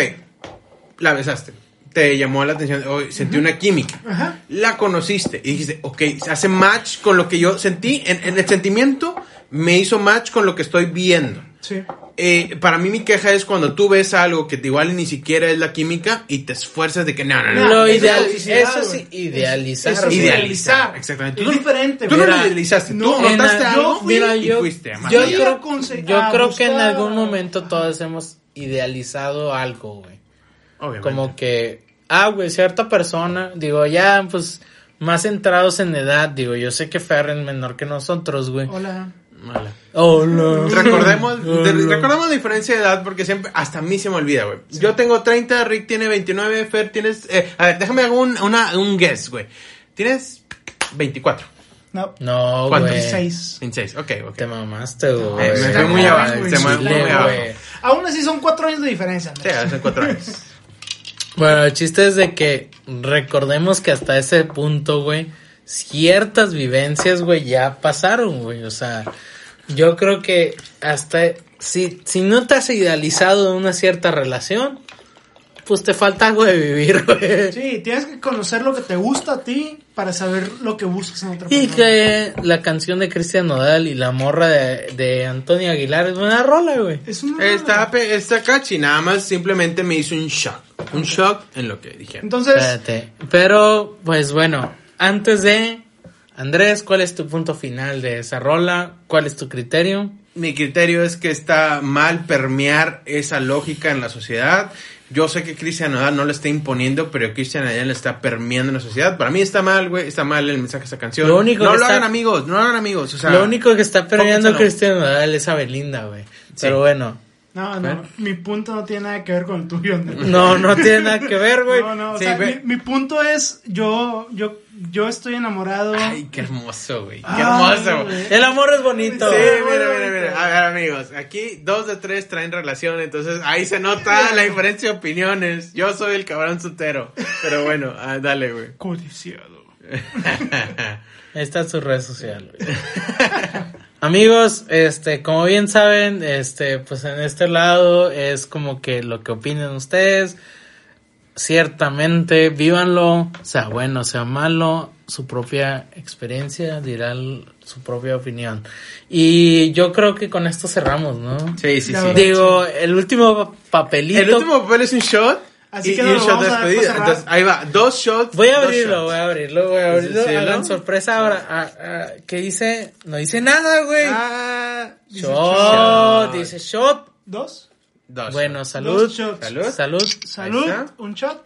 la besaste. Te llamó la atención, hoy sentí una química. Ajá. La conociste y dijiste, ok, se hace match con lo que yo sentí. En, en el sentimiento me hizo match con lo que estoy viendo. Sí. Eh, para mí mi queja es cuando tú ves algo que igual ni siquiera es la química y te esfuerzas de que no, no, no. Lo eso ideal, eso sí, idealizar. Eso. Idealizar, exactamente. Es Tú no- diferente, Tú no lo idealizaste, no, tú notaste la- algo yo, mira, y fuiste a yo creo, yo que en algún momento todos hemos idealizado algo, güey. Obviamente. Como que, ah, güey, cierta persona, digo, ya, pues, más centrados en edad, digo, yo sé que Fer es menor que nosotros, güey. Hola. Mala. Hola. Recordemos, de- Hola. recordemos la diferencia de edad porque siempre, hasta a mí se me olvida, güey. Yo tengo 30, Rick tiene 29, Fer tienes, eh, a ver, déjame hacer un, una, un guess, güey. Tienes 24, No. No, güey. 26. 26, ok, ok. Te mamaste, güey. Eh, me fui muy abajo, se me fue muy abajo. güey. Aún así son cuatro años de diferencia. Sí, Andrés. hace 4 años. (laughs) Bueno, el chiste es de que recordemos que hasta ese punto, güey, ciertas vivencias, güey, ya pasaron, güey. O sea, yo creo que hasta si, si no te has idealizado una cierta relación, pues te falta algo de vivir, güey. Sí, tienes que conocer lo que te gusta a ti para saber lo que buscas en otra Y persona. que la canción de Cristian Nodal y la morra de, de Antonio Aguilar es buena rola, güey. Es una Está, pe- está catchy, nada más simplemente me hizo un shock. Un shock en lo que dijeron. Entonces, Espérate. Pero, pues bueno, antes de... Andrés, ¿cuál es tu punto final de esa rola? ¿Cuál es tu criterio? Mi criterio es que está mal permear esa lógica en la sociedad. Yo sé que Cristian Nodal no le está imponiendo, pero Cristian Nodal le está permeando en la sociedad. Para mí está mal, güey. Está mal el mensaje de esa canción. Lo único no que lo está- hagan amigos, no lo hagan amigos. O sea, Lo único que está permeando. Cristian Nodal es a Belinda, güey. Pero bueno, No, no, mi punto no tiene nada que ver con el tuyo. ¿no? no, no tiene nada que ver, güey. No, no, o Sí, sea, ve- mi, mi punto es, yo, yo, yo estoy enamorado. Ay, qué hermoso, güey. Qué Ay, hermoso, güey. El amor es bonito. Sí, Sí, mira, mira, mira. A ver, amigos, aquí dos de tres traen relación, entonces ahí se nota la diferencia de opiniones. Yo soy el cabrón sotero, pero bueno, ah, dale, güey. Codiciado. (laughs) Ahí está su red social. güey. (laughs) Amigos, este, como bien saben, este, pues en este lado es como que lo que opinen ustedes. Ciertamente, vívanlo, sea bueno, sea malo, su propia experiencia dirá su propia opinión. Y yo creo que con esto cerramos, ¿no? Sí, sí, sí. Digo, el último papelito. El último papel es un shot. Así y, que no shot vamos de a dar despedida. Entonces, ahí va, dos shots. Voy a abrirlo, shots. voy a abrirlo, voy a abrirlo. Sí, sí, Hagan ¿no? sorpresa ahora. ah, ah, ¿Qué dice? No dice nada, güey. Ah, Dice shot, shot. dice shot. ¿Dos? dos Bueno, salud. Dos shots. Salud. Salud. Salud, un shot.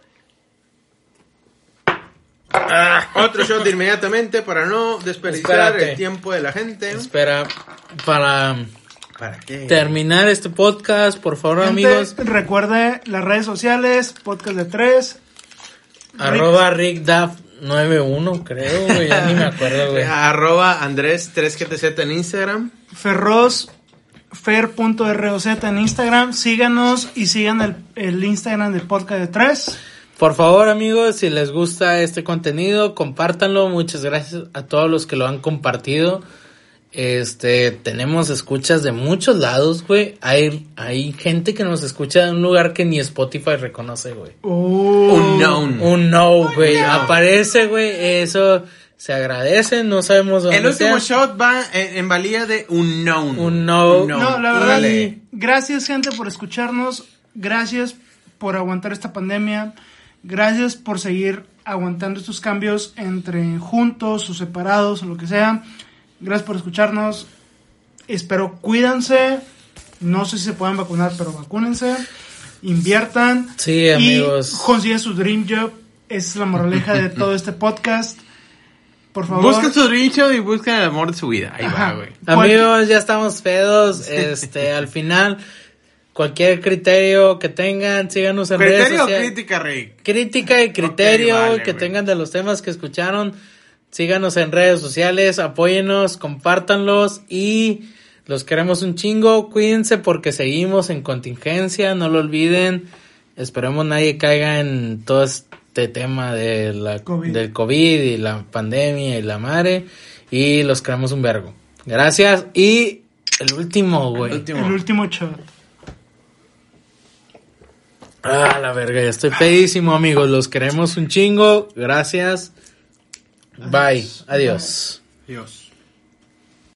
Otro shot inmediatamente para no desperdiciar Espérate. el tiempo de la gente. Espera, para ¿Para qué? terminar este podcast, por favor, Gente, amigos, Recuerde las redes sociales, podcast de tres. arroba rickdaf91, creo, güey, ya ni me acuerdo, güey. (laughs) Arroba Andrés 3GTZ en Instagram. Ferroz, fer.roz en Instagram. Síganos y sigan el, el Instagram del podcast de tres. Por favor, amigos, si les gusta este contenido, compártanlo. Muchas gracias a todos los que lo han compartido. Este, tenemos escuchas de muchos lados, güey. Hay, hay gente que nos escucha de un lugar que ni Spotify reconoce, güey. Uh, Unknown. Un no, güey. Aparece, güey. Eso se agradece. No sabemos dónde El último sea. shot va en, en valía de unknown. Un no. No, la verdad, Órale. gracias gente por escucharnos, gracias por aguantar esta pandemia, gracias por seguir aguantando estos cambios entre juntos o separados o lo que sea. Gracias por escucharnos. Espero cuídense. No sé si se puedan vacunar, pero vacúnense. Inviertan. Sí, amigos. Y consigan su dream job. Esa es la moraleja de todo este podcast. Por favor. Buscan su dicho y buscan el amor de su vida. Ahí Ajá. va, güey. Amigos, ya estamos pedos. Este, al final, cualquier criterio que tengan, síganos en redes ¿Criterio o crítica, Rick? Crítica y criterio vale, que tengan de los temas que escucharon. Síganos en redes sociales, apóyennos, compártanlos y los queremos un chingo. Cuídense porque seguimos en contingencia, no lo olviden. Esperemos nadie caiga en todo este tema de la, COVID. del COVID y la pandemia y la madre. Y los queremos un vergo. Gracias. Y el último, güey. El último. El último shot. Ah, la verga, ya estoy pedísimo, amigos. Los queremos un chingo. Gracias. Bye. Adiós. Dios.